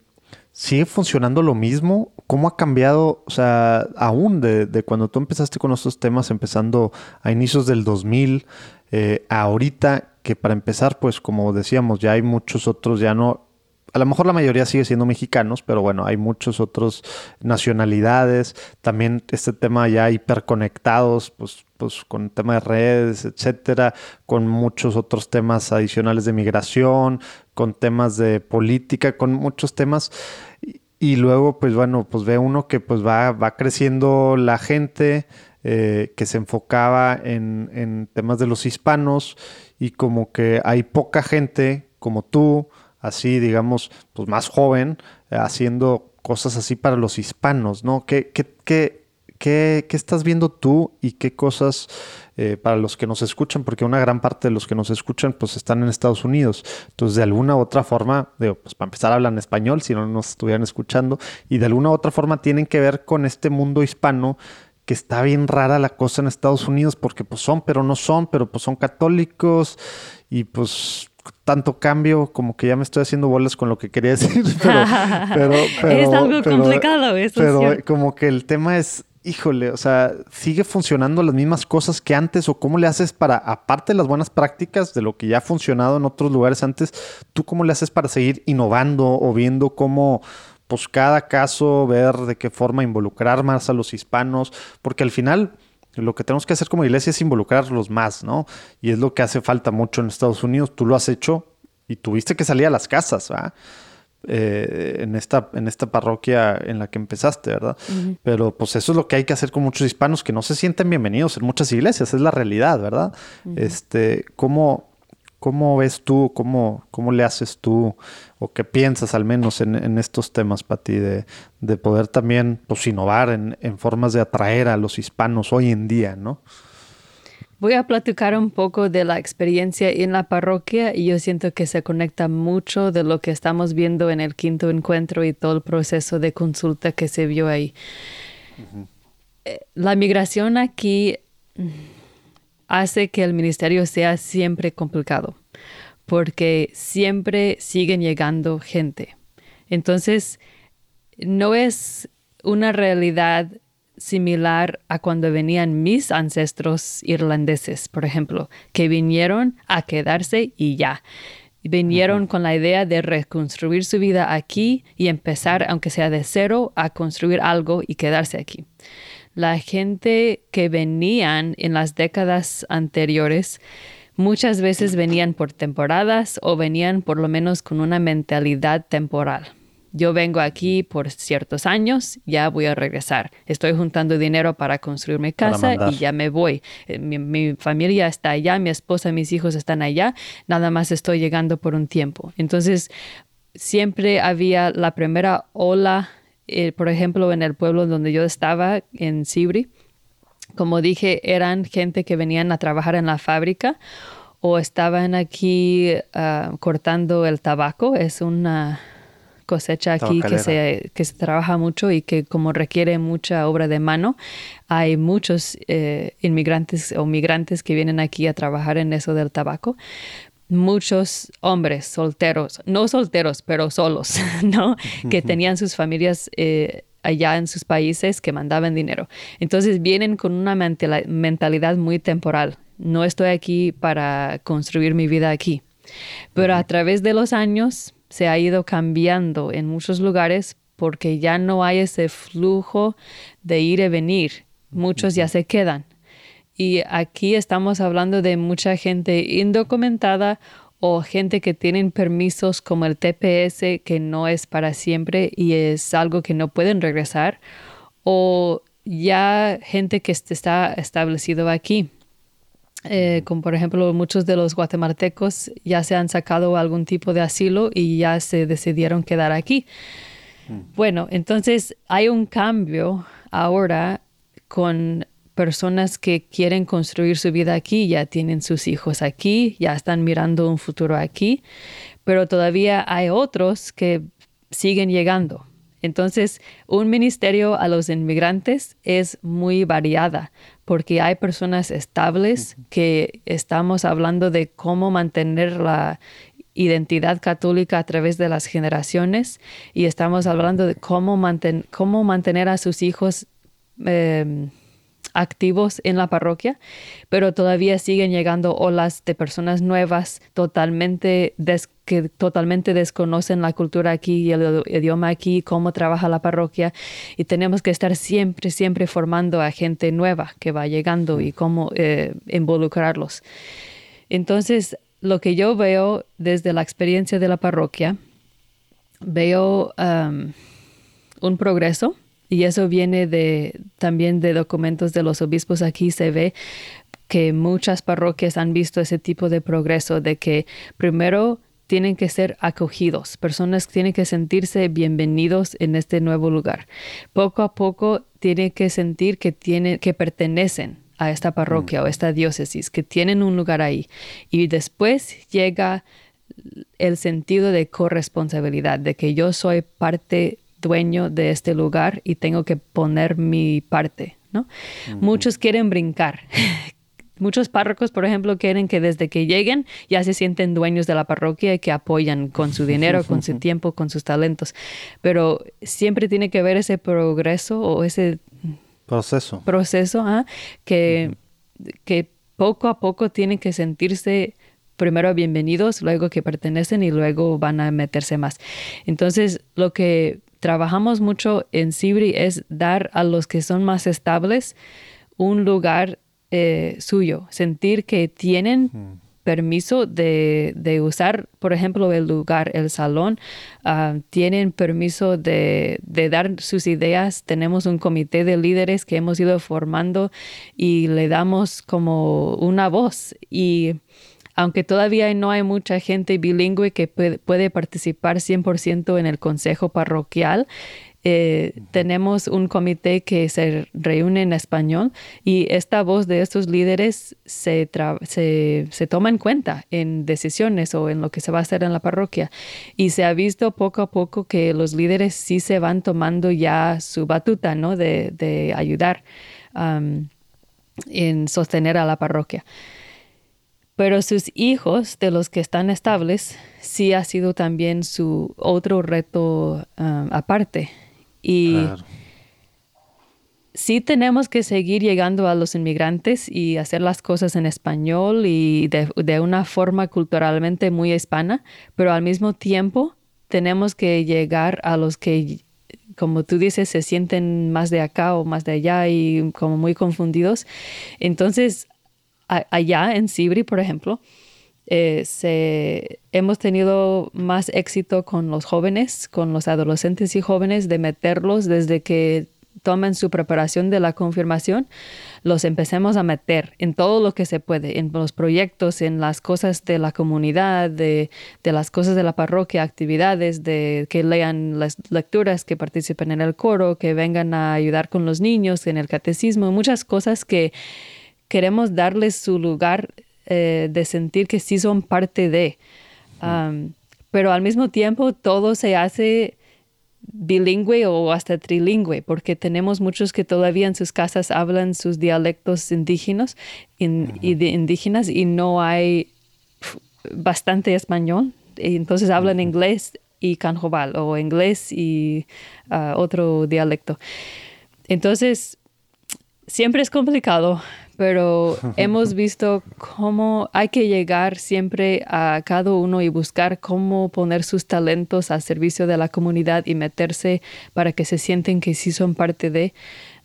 ¿sigue funcionando lo mismo? ¿Cómo ha cambiado, o sea, aún de, de cuando tú empezaste con estos temas, empezando a inicios del 2000, eh, ahorita que para empezar, pues como decíamos, ya hay muchos otros, ya no, a lo mejor la mayoría sigue siendo mexicanos, pero bueno, hay muchos otros nacionalidades, también este tema ya hiperconectados, pues, pues con el tema de redes, etcétera, con muchos otros temas adicionales de migración, con temas de política, con muchos temas. Y, luego, pues bueno, pues ve uno que pues va, va creciendo la gente, eh, que se enfocaba en, en, temas de los hispanos y como que hay poca gente como tú, así digamos, pues más joven, haciendo cosas así para los hispanos, ¿no? ¿Qué, qué, qué, qué, qué estás viendo tú y qué cosas eh, para los que nos escuchan? Porque una gran parte de los que nos escuchan pues están en Estados Unidos. Entonces, de alguna u otra forma, digo, pues para empezar hablan español si no nos estuvieran escuchando y de alguna u otra forma tienen que ver con este mundo hispano que está bien rara la cosa en Estados Unidos porque pues son, pero no son, pero pues son católicos y pues tanto cambio como que ya me estoy haciendo bolas con lo que quería (laughs) decir, (laughs) pero, es algo complicado eso. Pero como que el tema es, híjole, o sea, sigue funcionando las mismas cosas que antes o cómo le haces para, aparte de las buenas prácticas de lo que ya ha funcionado en otros lugares antes, tú cómo le haces para seguir innovando o viendo cómo pues cada caso, ver de qué forma involucrar más a los hispanos, porque al final lo que tenemos que hacer como iglesia es involucrarlos más, ¿no? Y es lo que hace falta mucho en Estados Unidos. Tú lo has hecho y tuviste que salir a las casas, ¿verdad? Eh, en, esta, en esta parroquia en la que empezaste, ¿verdad? Pero pues eso es lo que hay que hacer con muchos hispanos que no se sienten bienvenidos en muchas iglesias, es la realidad, ¿verdad? Este, ¿cómo, ¿Cómo ves tú, cómo, cómo le haces tú, o qué piensas al menos en, estos temas, Pati, de, de poder también pues, innovar en, en, formas de atraer a los hispanos hoy en día, ¿no? Voy a platicar un poco de la experiencia en la parroquia y yo siento que se conecta mucho de lo que estamos viendo en el quinto encuentro y todo el proceso de consulta que se vio ahí. Eh, la migración aquí hace que el ministerio sea siempre complicado, porque siempre siguen llegando gente. Entonces, no es una realidad similar a cuando venían mis ancestros irlandeses, por ejemplo, que vinieron a quedarse y ya. Vinieron con la idea de reconstruir su vida aquí y empezar, aunque sea de cero, a construir algo y quedarse aquí la gente que venían en las décadas anteriores muchas veces venían por temporadas o venían por lo menos con una mentalidad temporal. Yo vengo aquí por ciertos años, ya voy a regresar. Estoy juntando dinero para construir mi casa y ya me voy. Eh, mi, mi, familia está allá, mi esposa, mis hijos están allá, nada más estoy llegando por un tiempo. Entonces, siempre había la primera ola eh, por ejemplo, en el pueblo donde yo estaba, en Sibri, como dije, eran gente que venían a trabajar en la fábrica o estaban aquí ah, cortando el tabaco. Es una cosecha aquí que se, que se trabaja mucho y que como requiere mucha obra de mano, hay muchos eh, inmigrantes o migrantes que vienen aquí a trabajar en eso del tabaco muchos hombres solteros, no solteros, pero solos, (laughs) ¿no? que tenían sus familias eh, allá en sus países que mandaban dinero. Entonces vienen con una mentalidad muy temporal. No estoy aquí para construir mi vida aquí. Pero a través de los años se ha ido cambiando en muchos lugares porque ya no hay ese flujo de ir y venir. Muchos ya se quedan. Y aquí estamos hablando de mucha gente indocumentada o gente que tienen permisos como el TPS que no es para siempre y es algo que no pueden regresar o ya gente que está establecido aquí. Eh, como por ejemplo muchos de los guatemaltecos ya se han sacado algún tipo de asilo y ya se decidieron quedar aquí. Bueno, entonces hay un cambio ahora con personas que quieren construir su vida aquí, ya tienen sus hijos aquí, ya están mirando un futuro aquí, pero todavía hay otros que siguen llegando. Entonces, un ministerio a los inmigrantes es muy variada porque hay personas estables que estamos hablando de cómo mantener la identidad católica a través de las generaciones y estamos hablando de cómo, cómo mantener a sus hijos em, activos en la parroquia, pero todavía siguen llegando olas de personas nuevas totalmente que totalmente desconocen la cultura aquí y el idioma aquí, cómo trabaja la parroquia y tenemos que estar siempre, siempre formando a gente nueva que va llegando y cómo eh, involucrarlos. Entonces, lo que yo veo desde la experiencia de la parroquia, veo un progreso y eso viene de también de documentos de los obispos. Aquí se ve que muchas parroquias han visto ese tipo de progreso, de que primero tienen que ser acogidos, personas tienen que sentirse bienvenidos en este nuevo lugar. Poco a poco tienen que sentir que tienen que pertenecen a esta parroquia o mm. esta diócesis, que tienen un lugar ahí. Y después llega el sentido de corresponsabilidad, de que yo soy parte dueño de este lugar y tengo que poner mi parte, ¿no? Muchos quieren brincar. (laughs) Muchos párrocos, por ejemplo, quieren que desde que lleguen ya se sienten dueños de la parroquia y que apoyan con su dinero, con su (laughs) tiempo, con sus talentos. Pero siempre tiene que haber ese progreso o ese proceso, proceso ¿ah? que, que poco a poco tienen que sentirse primero bienvenidos, luego que pertenecen y luego van a meterse más. Entonces, lo que trabajamos mucho en Sibri es dar a los que son más estables un lugar eh, suyo, sentir que tienen permiso de, usar, por ejemplo, el lugar, el salón, ah, tienen permiso de, de, dar sus ideas. Tenemos un comité de líderes que hemos ido formando y le damos como una voz y aunque todavía no hay mucha gente bilingüe que puede, participar 100% en el consejo parroquial, eh, tenemos un comité que se reúne en español y esta voz de estos líderes se, se, toma en cuenta en decisiones o en lo que se va a hacer en la parroquia. Y se ha visto poco a poco que los líderes sí se van tomando ya su batuta ¿no? de, ayudar en sostener a la parroquia. Pero sus hijos, de los que están estables, sí ha sido también su otro reto um, aparte. Y sí tenemos que seguir llegando a los inmigrantes y hacer las cosas en español y de, de una forma culturalmente muy hispana, pero al mismo tiempo tenemos que llegar a los que como tú dices, se sienten más de acá o más de allá y como muy confundidos. Entonces, allá en Sibri, por ejemplo, eh, hemos tenido más éxito con los jóvenes, con los adolescentes y jóvenes, de meterlos desde que tomen su preparación de la confirmación, los empecemos a meter en todo lo que se puede, en los proyectos, en las cosas de la comunidad, de, de las cosas de la parroquia, actividades, de que lean las lecturas, que participen en el coro, que vengan a ayudar con los niños, en el catecismo, muchas cosas que queremos darles su lugar eh, de sentir que sí son parte de. pero al mismo tiempo todo se hace bilingüe o hasta trilingüe, porque tenemos muchos que todavía en sus casas hablan sus dialectos indígenas, y indígenas y no hay bastante español, entonces hablan inglés y canjobal o inglés y ah, otro dialecto. Entonces, siempre es complicado, pero (laughs) hemos visto cómo hay que llegar siempre a cada uno y buscar cómo poner sus talentos al servicio de la comunidad y meterse para que se sienten que sí son parte de.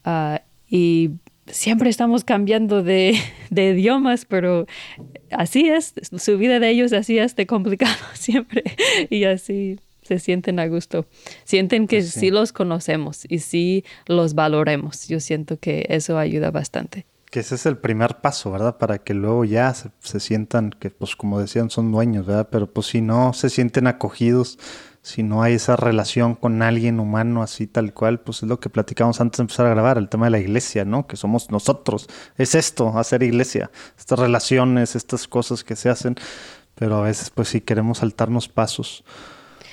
Ah, y siempre estamos cambiando de, (laughs) de, idiomas, pero así es, su vida de ellos así es de complicado (laughs) siempre y así. se sienten a gusto. Sienten que Pues sí. sí. los conocemos y sí los valoremos. Yo siento que eso ayuda bastante. Que ese es el primer paso, ¿verdad? Para que luego ya se, se sientan que, pues como decían, son dueños, ¿verdad? Pero pues si no se sienten acogidos, si no hay esa relación con alguien humano así tal cual, pues es lo que platicamos antes de empezar a grabar, el tema de la iglesia, ¿no? Que somos nosotros. Es esto, hacer iglesia. Estas relaciones, estas cosas que se hacen, pero a veces pues sí queremos saltarnos pasos.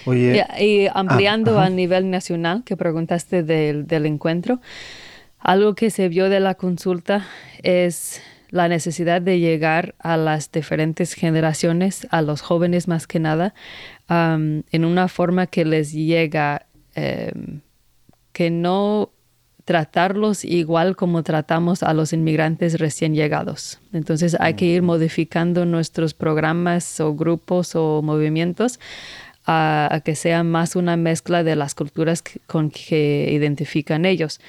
Oye, Y, y ampliando a nivel nacional, que preguntaste del, del encuentro, algo que se vio de la consulta es la necesidad de llegar a las diferentes generaciones, a los jóvenes más que nada, en una forma que les llega, em, que no tratarlos igual como tratamos a los inmigrantes recién llegados. Entonces hay que ir modificando nuestros programas o grupos o movimientos a, a que sea más una mezcla de las culturas que- con que identifican ellos.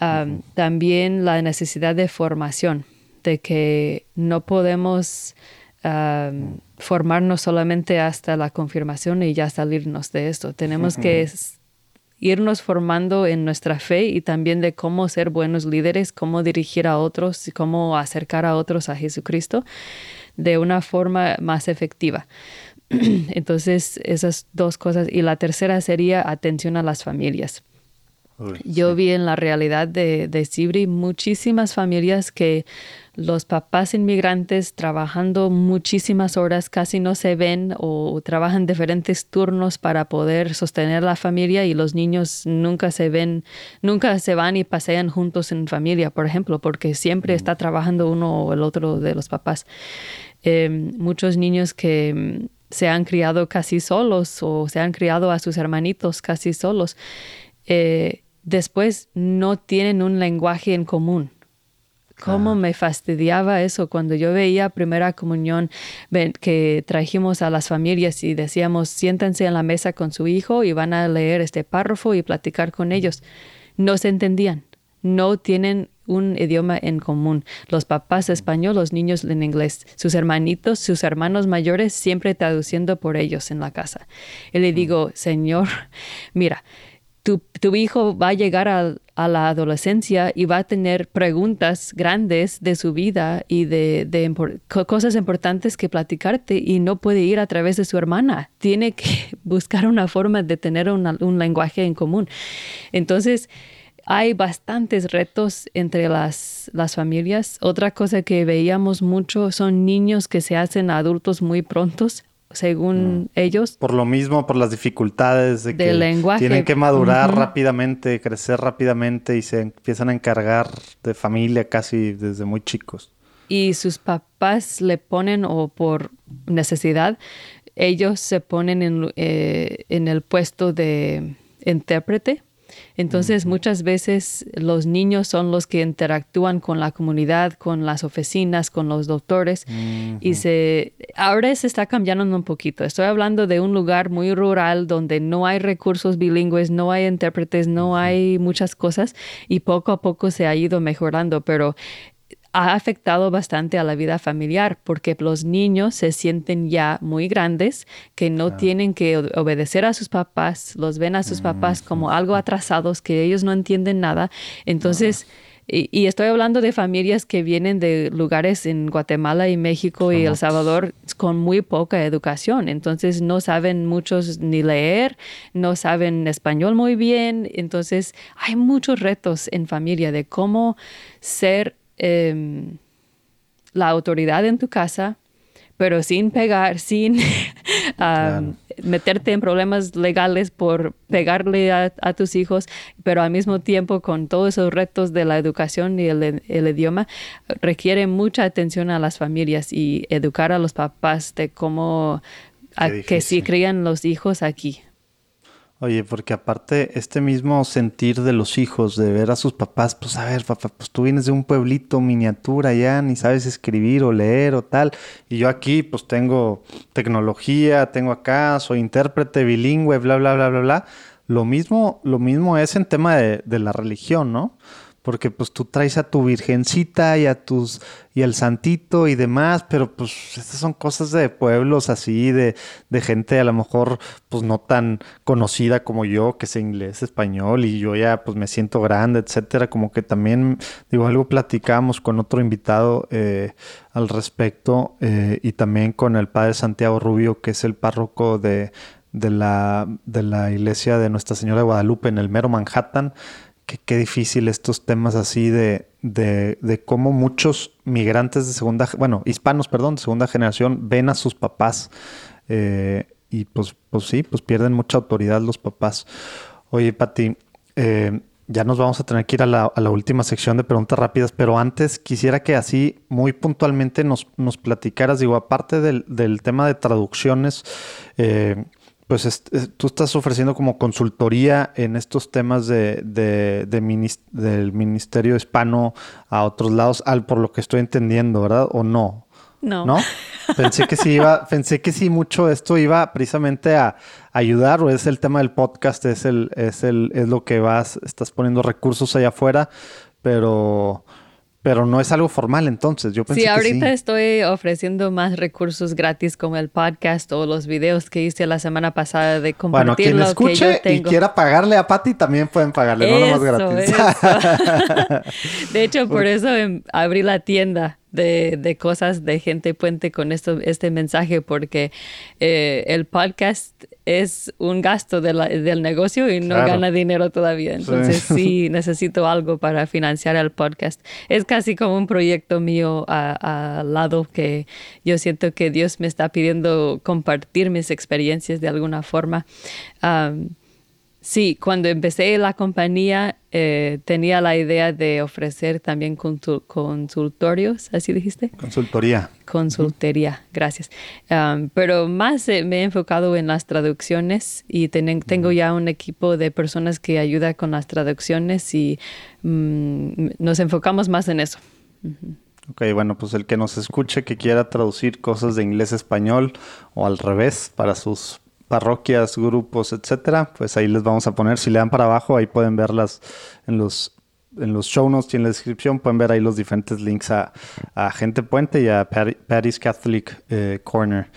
Um, También la necesidad de formación, de que no podemos um, formarnos solamente hasta la confirmación y ya salirnos de esto. Tenemos que irnos formando en nuestra fe y también de cómo ser buenos líderes, cómo dirigir a otros y cómo acercar a otros a Jesucristo de una forma más efectiva. (clears throat) Entonces, esas dos cosas. Y la tercera sería atención a las familias. Uy, Yo vi en la realidad de, de Sibri muchísimas familias que los papás inmigrantes trabajando muchísimas horas casi no se ven o trabajan diferentes turnos para poder sostener la familia y los niños nunca se ven, nunca se van y pasean juntos en familia, por ejemplo, porque siempre está trabajando uno o el otro de los papás. Eh, muchos niños que mm, se han criado casi solos o se han criado a sus hermanitos casi solos. eh, después no tienen un lenguaje en común. ¿Cómo me fastidiaba eso cuando yo veía primera comunión que trajimos a las familias y decíamos, siéntense en la mesa con su hijo y van a leer este párrafo y platicar con ellos? No se entendían, no tienen un idioma en común. Los papás español, los niños en inglés, sus hermanitos, sus hermanos mayores siempre traduciendo por ellos en la casa. Y le digo, Señor, mira, tu, tu hijo va a llegar a, a la adolescencia y va a tener preguntas grandes de su vida y de, de cosas importantes que platicarte y no puede ir a través de su hermana. Tiene que (laughs) buscar una forma de tener un lenguaje en común. Entonces, hay bastantes retos entre las, las familias. Otra cosa que veíamos mucho son niños que se hacen adultos muy prontos, según ellos. Por lo mismo, por las dificultades de Del que lenguaje. tienen que madurar Ujú. rápidamente, crecer rápidamente y se empiezan a encargar de familia casi desde muy chicos. y sus papás le ponen o por necesidad, ellos se ponen en, eh, en el puesto de intérprete. Entonces muchas veces los niños son los que interactúan con la comunidad, con las oficinas, con los doctores y se ahora se está cambiando un poquito. Estoy hablando de un lugar muy rural donde no hay recursos bilingües, no hay intérpretes, no hay muchas cosas y poco a poco se ha ido mejorando, pero ha afectado bastante a la vida familiar porque los niños se sienten ya muy grandes que no tienen que obedecer a sus papás, los ven a sus papás como algo atrasados, que ellos no entienden nada. Entonces, y, y estoy hablando de familias que vienen de lugares en Guatemala y México y El Salvador con muy poca educación. Entonces, no saben muchos ni leer, no saben español muy bien. Entonces, hay muchos retos en familia de cómo ser em, la autoridad en tu casa, pero sin pegar, sin (laughs) meterte en problemas legales por pegarle a, a tus hijos, pero al mismo tiempo con todos esos retos de la educación y el, el idioma, requiere mucha atención a las familias y educar a los papás de cómo a- que difícil. crían los hijos aquí. Oye, porque aparte este mismo sentir de los hijos, de ver a sus papás, pues a ver, papá, pues tú vienes de un pueblito miniatura ya, ni sabes escribir o leer o tal, y yo aquí pues tengo tecnología, tengo acá, soy intérprete bilingüe, bla, bla, bla, bla, bla. Lo mismo, lo mismo es en tema de, de la religión, ¿no? Porque pues tú traes a tu virgencita y a tus y al santito y demás, pero pues estas son cosas de pueblos así, de, de gente a lo mejor pues no tan conocida como yo, que sé inglés, español y yo ya pues me siento grande, etcétera, como que también, digo, algo platicamos con otro invitado eh, al respecto eh, y también con el padre Santiago Rubio, que es el párroco de, de, la, de la iglesia de Nuestra Señora de Guadalupe en el mero Manhattan qué difícil estos temas así de, de, de, cómo muchos migrantes de segunda, bueno, hispanos, perdón, de segunda generación ven a sus papás eh, y pues, pues sí, pues pierden mucha autoridad los papás. Oye, Pati, eh, ya nos vamos a tener que ir a la, a la, última sección de preguntas rápidas, pero antes quisiera que así muy puntualmente nos, nos platicaras, digo, aparte del, del tema de traducciones, eh, pues es, es, tú estás ofreciendo como consultoría en estos temas de, de, de minist del Ministerio Hispano a otros lados, al por lo que estoy entendiendo, ¿verdad? ¿O no? No. ¿No? Pensé que sí iba, (laughs) pensé que sí mucho esto iba precisamente a ayudar, o es el tema del podcast, es el, es el, es lo que vas, estás poniendo recursos allá afuera, pero pero no es algo formal entonces. Yo pensé sí, ahorita que sí. estoy ofreciendo más recursos gratis como el podcast o los videos que hice la semana pasada de compartir bueno, quien lo escuche que yo tengo. y quiera pagarle a Patty también pueden pagarle, eso, no nomás gratis. Eso. (laughs) de hecho, por eso abrí la tienda de, de, cosas de gente puente con esto, este mensaje, porque eh, el podcast es un gasto de la, del negocio y no claro. gana dinero todavía. Entonces sí. (laughs) sí. necesito algo para financiar el podcast. Es casi como un proyecto mío al lado que yo siento que Dios me está pidiendo compartir mis experiencias de alguna forma. Um, Sí, cuando empecé la compañía eh, tenía la idea de ofrecer también consultorios, ¿así dijiste? Consultoría. Consultoría, gracias. Um, pero más eh, me he enfocado en las traducciones y ten, tengo ya un equipo de personas que ayuda con las traducciones y um, nos enfocamos más en eso. Uh -huh. Ok, bueno, pues el que nos escuche que quiera traducir cosas de inglés a español o al revés para sus parroquias, grupos, etcétera, pues ahí les vamos a poner. Si le dan para abajo, ahí pueden verlas en los, en los show notes y en la descripción. Pueden ver ahí los diferentes links a, a Gente Puente y a Patty, Patty's Catholic eh, Corner.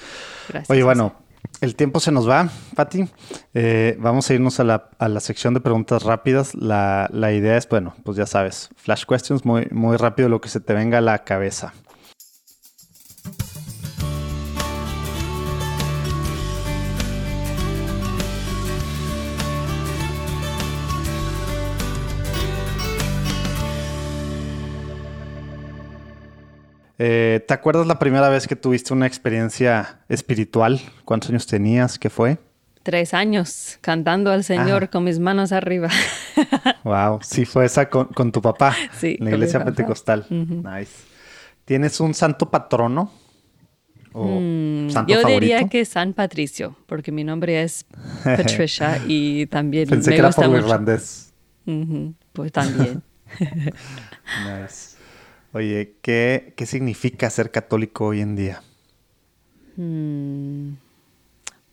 Gracias. Oye, bueno, el tiempo se nos va, Patty. Eh, vamos a irnos a la, a la, sección de preguntas rápidas. La, la, idea es, bueno, pues ya sabes, flash questions, muy, muy rápido lo que se te venga a la cabeza. Eh, ¿Te acuerdas la primera vez que tuviste una experiencia espiritual? ¿Cuántos años tenías? ¿Qué fue? Tres años, cantando al Señor ah. con mis manos arriba. (laughs) wow, sí fue esa con, con tu papá. (laughs) Sí. En la iglesia pentecostal. Uh -huh. Nice. ¿Tienes un santo patrono? ¿O mm, santo yo favorito? diría que San Patricio, porque mi nombre es (laughs) Patricia y también Pensé me que era por mucho. irlandés. Uh -huh. Pues también. nice. Oye, ¿qué, ¿qué, significa ser católico hoy en día? Hmm,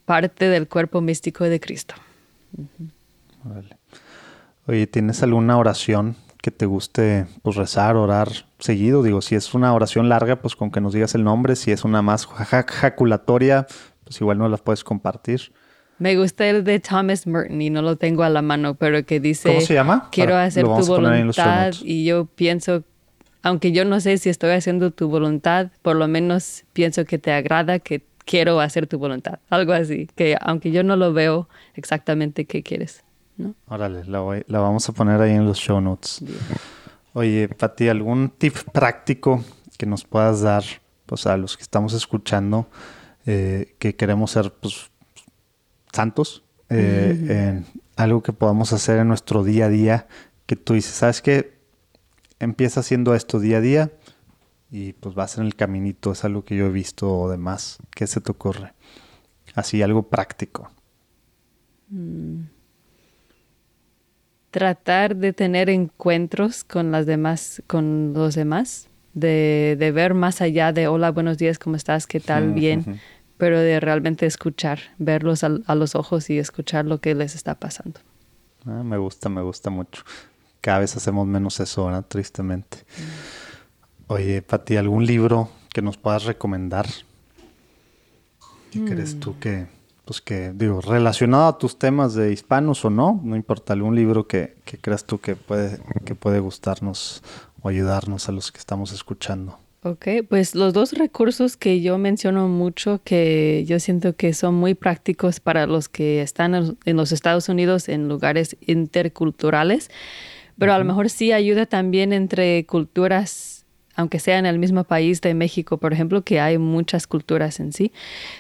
parte del cuerpo místico de Cristo. Uh -huh. vale. Oye, ¿tienes alguna oración que te guste pues, rezar, orar seguido? Digo, si es una oración larga, pues con que nos digas el nombre. Si es una más jaculatoria, pues igual no la puedes compartir. Me gusta el de Thomas Merton y no lo tengo a la mano, pero que dice... ¿Cómo se llama? Quiero Para, hacer tu voluntad y yo pienso aunque yo no sé si estoy haciendo tu voluntad, por lo menos pienso que te agrada, que quiero hacer tu voluntad. Algo así, que aunque yo no lo veo exactamente qué quieres. ¿no? Órale, la, voy, la, vamos a poner ahí en los show notes. Oye, Pati, ¿algún tip práctico que nos puedas dar pues, a los que estamos escuchando eh, que queremos ser pues, santos? Eh, mm. en algo que podamos hacer en nuestro día a día que tú dices, ¿sabes qué? Empieza haciendo esto día a día y pues vas en el caminito, es algo que yo he visto o demás. ¿Qué se te ocurre? Así, algo práctico. Mm. Tratar de tener encuentros con las demás, con los demás, de, de ver más allá de hola, buenos días, ¿cómo estás? ¿Qué tal? Bien. Uh -huh. Pero de realmente escuchar, verlos a, a, los ojos y escuchar lo que les está pasando. Ah, me gusta, me gusta mucho cada vez hacemos menos eso, ¿verdad? Tristemente. Oye, Pati, ¿algún libro que nos puedas recomendar? ¿Qué crees tú que, pues que, digo, relacionado a tus temas de hispanos o no, no importa, algún libro que, que creas tú que puede, que puede gustarnos o ayudarnos a los que estamos escuchando? Ok, pues los dos recursos que yo menciono mucho, que yo siento que son muy prácticos para los que están en los Estados Unidos en lugares interculturales, pero a lo mejor sí ayuda también entre culturas aunque sea en el mismo país de México, por ejemplo, que hay muchas culturas en sí,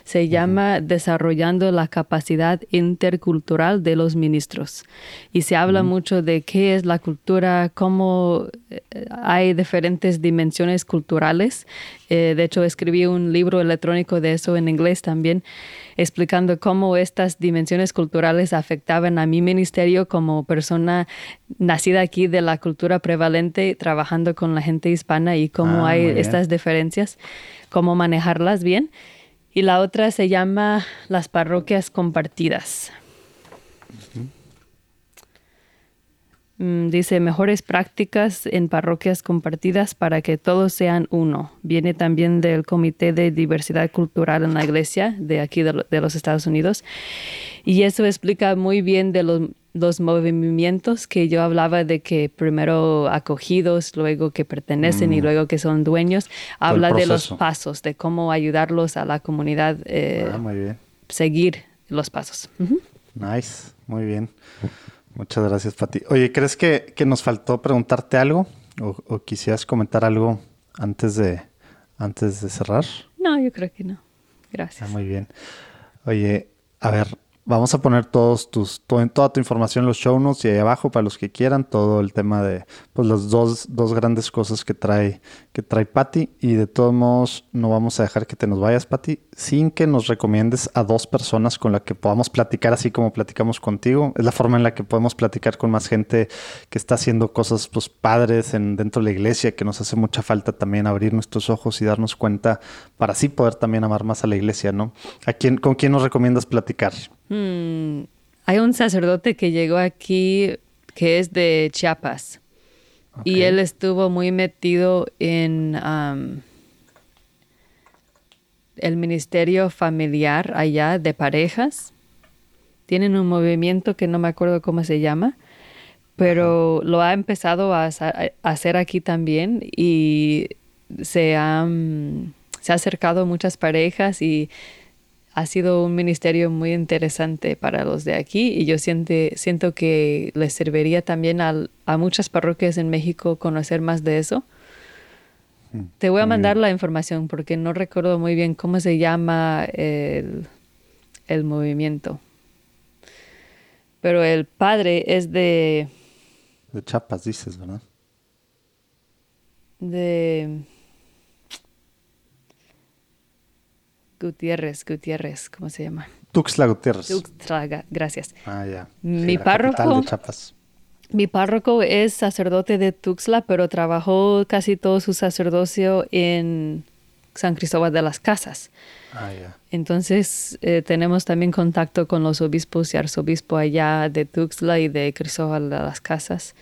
se llama Desarrollando la capacidad intercultural de los ministros. Y se habla mucho de qué es la cultura, cómo eh, hay diferentes dimensiones culturales. Eh, de hecho, escribí un libro electrónico de eso en inglés también explicando cómo estas dimensiones culturales afectaban a mi ministerio como persona nacida aquí de la cultura prevalente, trabajando con la gente hispana y cómo ah, hay estas diferencias, cómo manejarlas bien. Y la otra se llama las parroquias compartidas. Dice mejores prácticas en parroquias compartidas para que todos sean uno. Viene también del Comité de Diversidad Cultural en la Iglesia de aquí de, los Estados Unidos. Y eso explica muy bien de los, los, movimientos que yo hablaba de que primero acogidos, luego que pertenecen y mm. luego que son dueños. Habla de los pasos, de cómo ayudarlos a la comunidad eh, ah, seguir los pasos. Nice, muy bien. Muchas gracias, Pati. Oye, ¿crees que, nos faltó preguntarte algo? O, quisieras comentar algo antes de, antes de cerrar? No, yo creo que no. Gracias. Ah, muy bien. Oye, a ver, Vamos a poner todos tus, toda tu información en los show notes y ahí abajo para los que quieran todo el tema de pues las dos, dos grandes cosas que trae, que trae Patty. Y de todos modos, no vamos a dejar que te nos vayas, Patty, sin que nos recomiendes a dos personas con las que podamos platicar así como platicamos contigo. Es la forma en la que podemos platicar con más gente que está haciendo cosas pues padres en, dentro de la iglesia, que nos hace mucha falta también abrir nuestros ojos y darnos cuenta para así poder también amar más a la iglesia, ¿no? ¿A quién, ¿Con quién nos recomiendas platicar? Hmm, hay un sacerdote que llegó aquí que es de Chiapas. Y él estuvo muy metido en el ministerio familiar allá de parejas. Tienen un movimiento que no me acuerdo cómo se llama, pero lo ha empezado a, hacer aquí también y se, se ha acercado muchas parejas y ha sido un ministerio muy interesante para los de aquí y yo siento que les serviría también a, muchas parroquias en México conocer más de eso. Mm, Te voy a mandar la información porque no recuerdo muy bien cómo se llama el, el movimiento. Pero el padre es de... De Chapas, dices, ¿verdad? De... Gutiérrez, Gutiérrez, ¿cómo se llama? Tuxtla Gutiérrez. Tuxtla, gracias. Ah, ya. mi párroco. Mi párroco es sacerdote de Tuxtla, pero trabajó casi todo su sacerdocio en San Cristóbal de las Casas. Ah, ya. Entonces eh, tenemos también contacto con los obispos y arzobispo allá de Tuxtla y de Cristóbal de las Casas,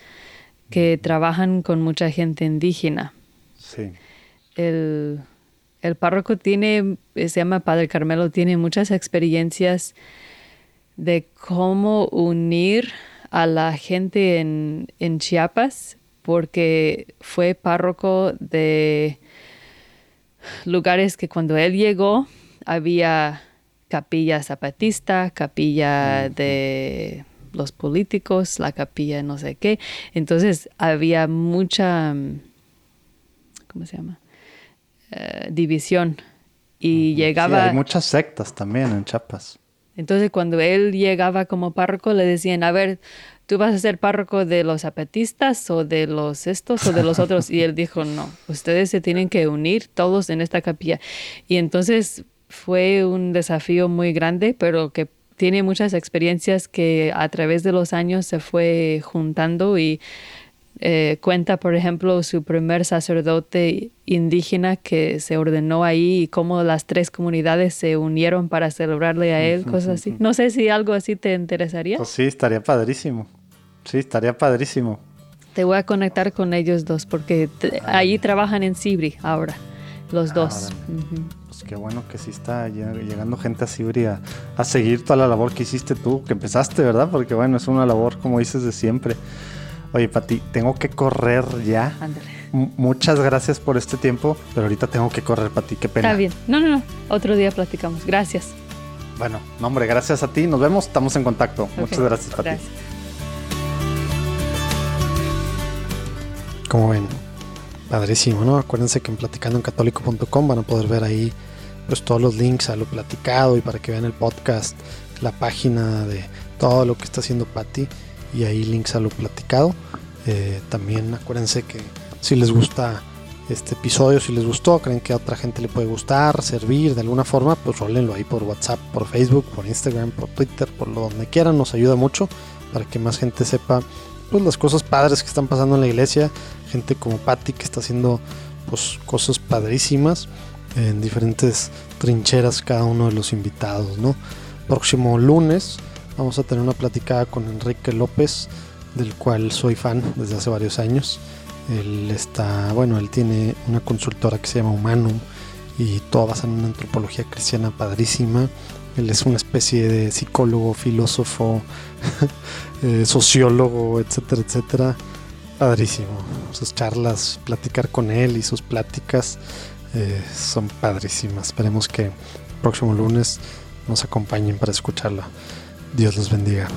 que trabajan con mucha gente indígena. Sí. El el párroco tiene, eh, se llama Padre Carmelo, tiene muchas experiencias de cómo unir a la gente en, Chiapas, porque fue párroco de lugares que cuando él llegó había capilla zapatista, capilla de los políticos, la capilla no sé qué. Entonces había mucha, ¿cómo se llama? Eh, división. Y llegaba... hay muchas sectas también en Chiapas. Entonces cuando él llegaba como párroco le decían, a ver, ¿tú vas a ser párroco de los zapatistas o de los estos o de los otros? Y él dijo, no, ustedes se tienen que unir todos en esta capilla. Y entonces fue un desafío muy grande, pero que tiene muchas experiencias que a través de los años se fue juntando y eh, cuenta, por ejemplo, su primer sacerdote indígena que se ordenó ahí y cómo las tres comunidades se unieron para celebrarle a él, cosas así. No sé si algo así te interesaría. Pues sí, estaría padrísimo. Sí, estaría padrísimo. Te voy a conectar con ellos dos porque ahí trabajan en Sibri ahora, los ah, dos. Pues qué bueno que sí está llegando gente a Sibri a, seguir toda la labor que hiciste tú, que empezaste, ¿verdad? Porque bueno, es una labor, como dices, de siempre. Oye, Pati, tengo que correr ya. Ándale. Muchas gracias por este tiempo, pero ahorita tengo que correr, Pati, qué pena. Está bien. No, no, no. Otro día platicamos. Gracias. Bueno, no, hombre, gracias a ti. Nos vemos, estamos en contacto. Muchas gracias, Pati. Gracias. Como ven, padrísimo, ¿no? Acuérdense que en platicandoencatólico.com van a poder ver ahí pues todos los links a lo platicado y para que vean el podcast, la página de todo lo que está haciendo Patti y ahí links a lo platicado. Eh, también acuérdense que si les gusta este episodio, si les gustó, creen que a otra gente le puede gustar, servir de alguna forma, pues rólenlo ahí por WhatsApp, por Facebook, por Instagram, por Twitter, por lo donde quieran, nos ayuda mucho para que más gente sepa pues las cosas padres que están pasando en la iglesia, gente como Patty que está haciendo pues cosas padrísimas en diferentes trincheras cada uno de los invitados, ¿no? Próximo lunes vamos a tener una platicada con Enrique López, del cual soy fan desde hace varios años. Él está, bueno, él tiene una consultora que se llama Humanum y todo basado en una antropología cristiana padrísima. Él es una especie de psicólogo, filósofo, (laughs) eh, sociólogo, etcétera, etcétera. Padrísimo. Sus charlas, platicar con él y sus pláticas eh, son padrísimas. Esperemos que el próximo lunes nos acompañen para escucharla. Dios los bendiga.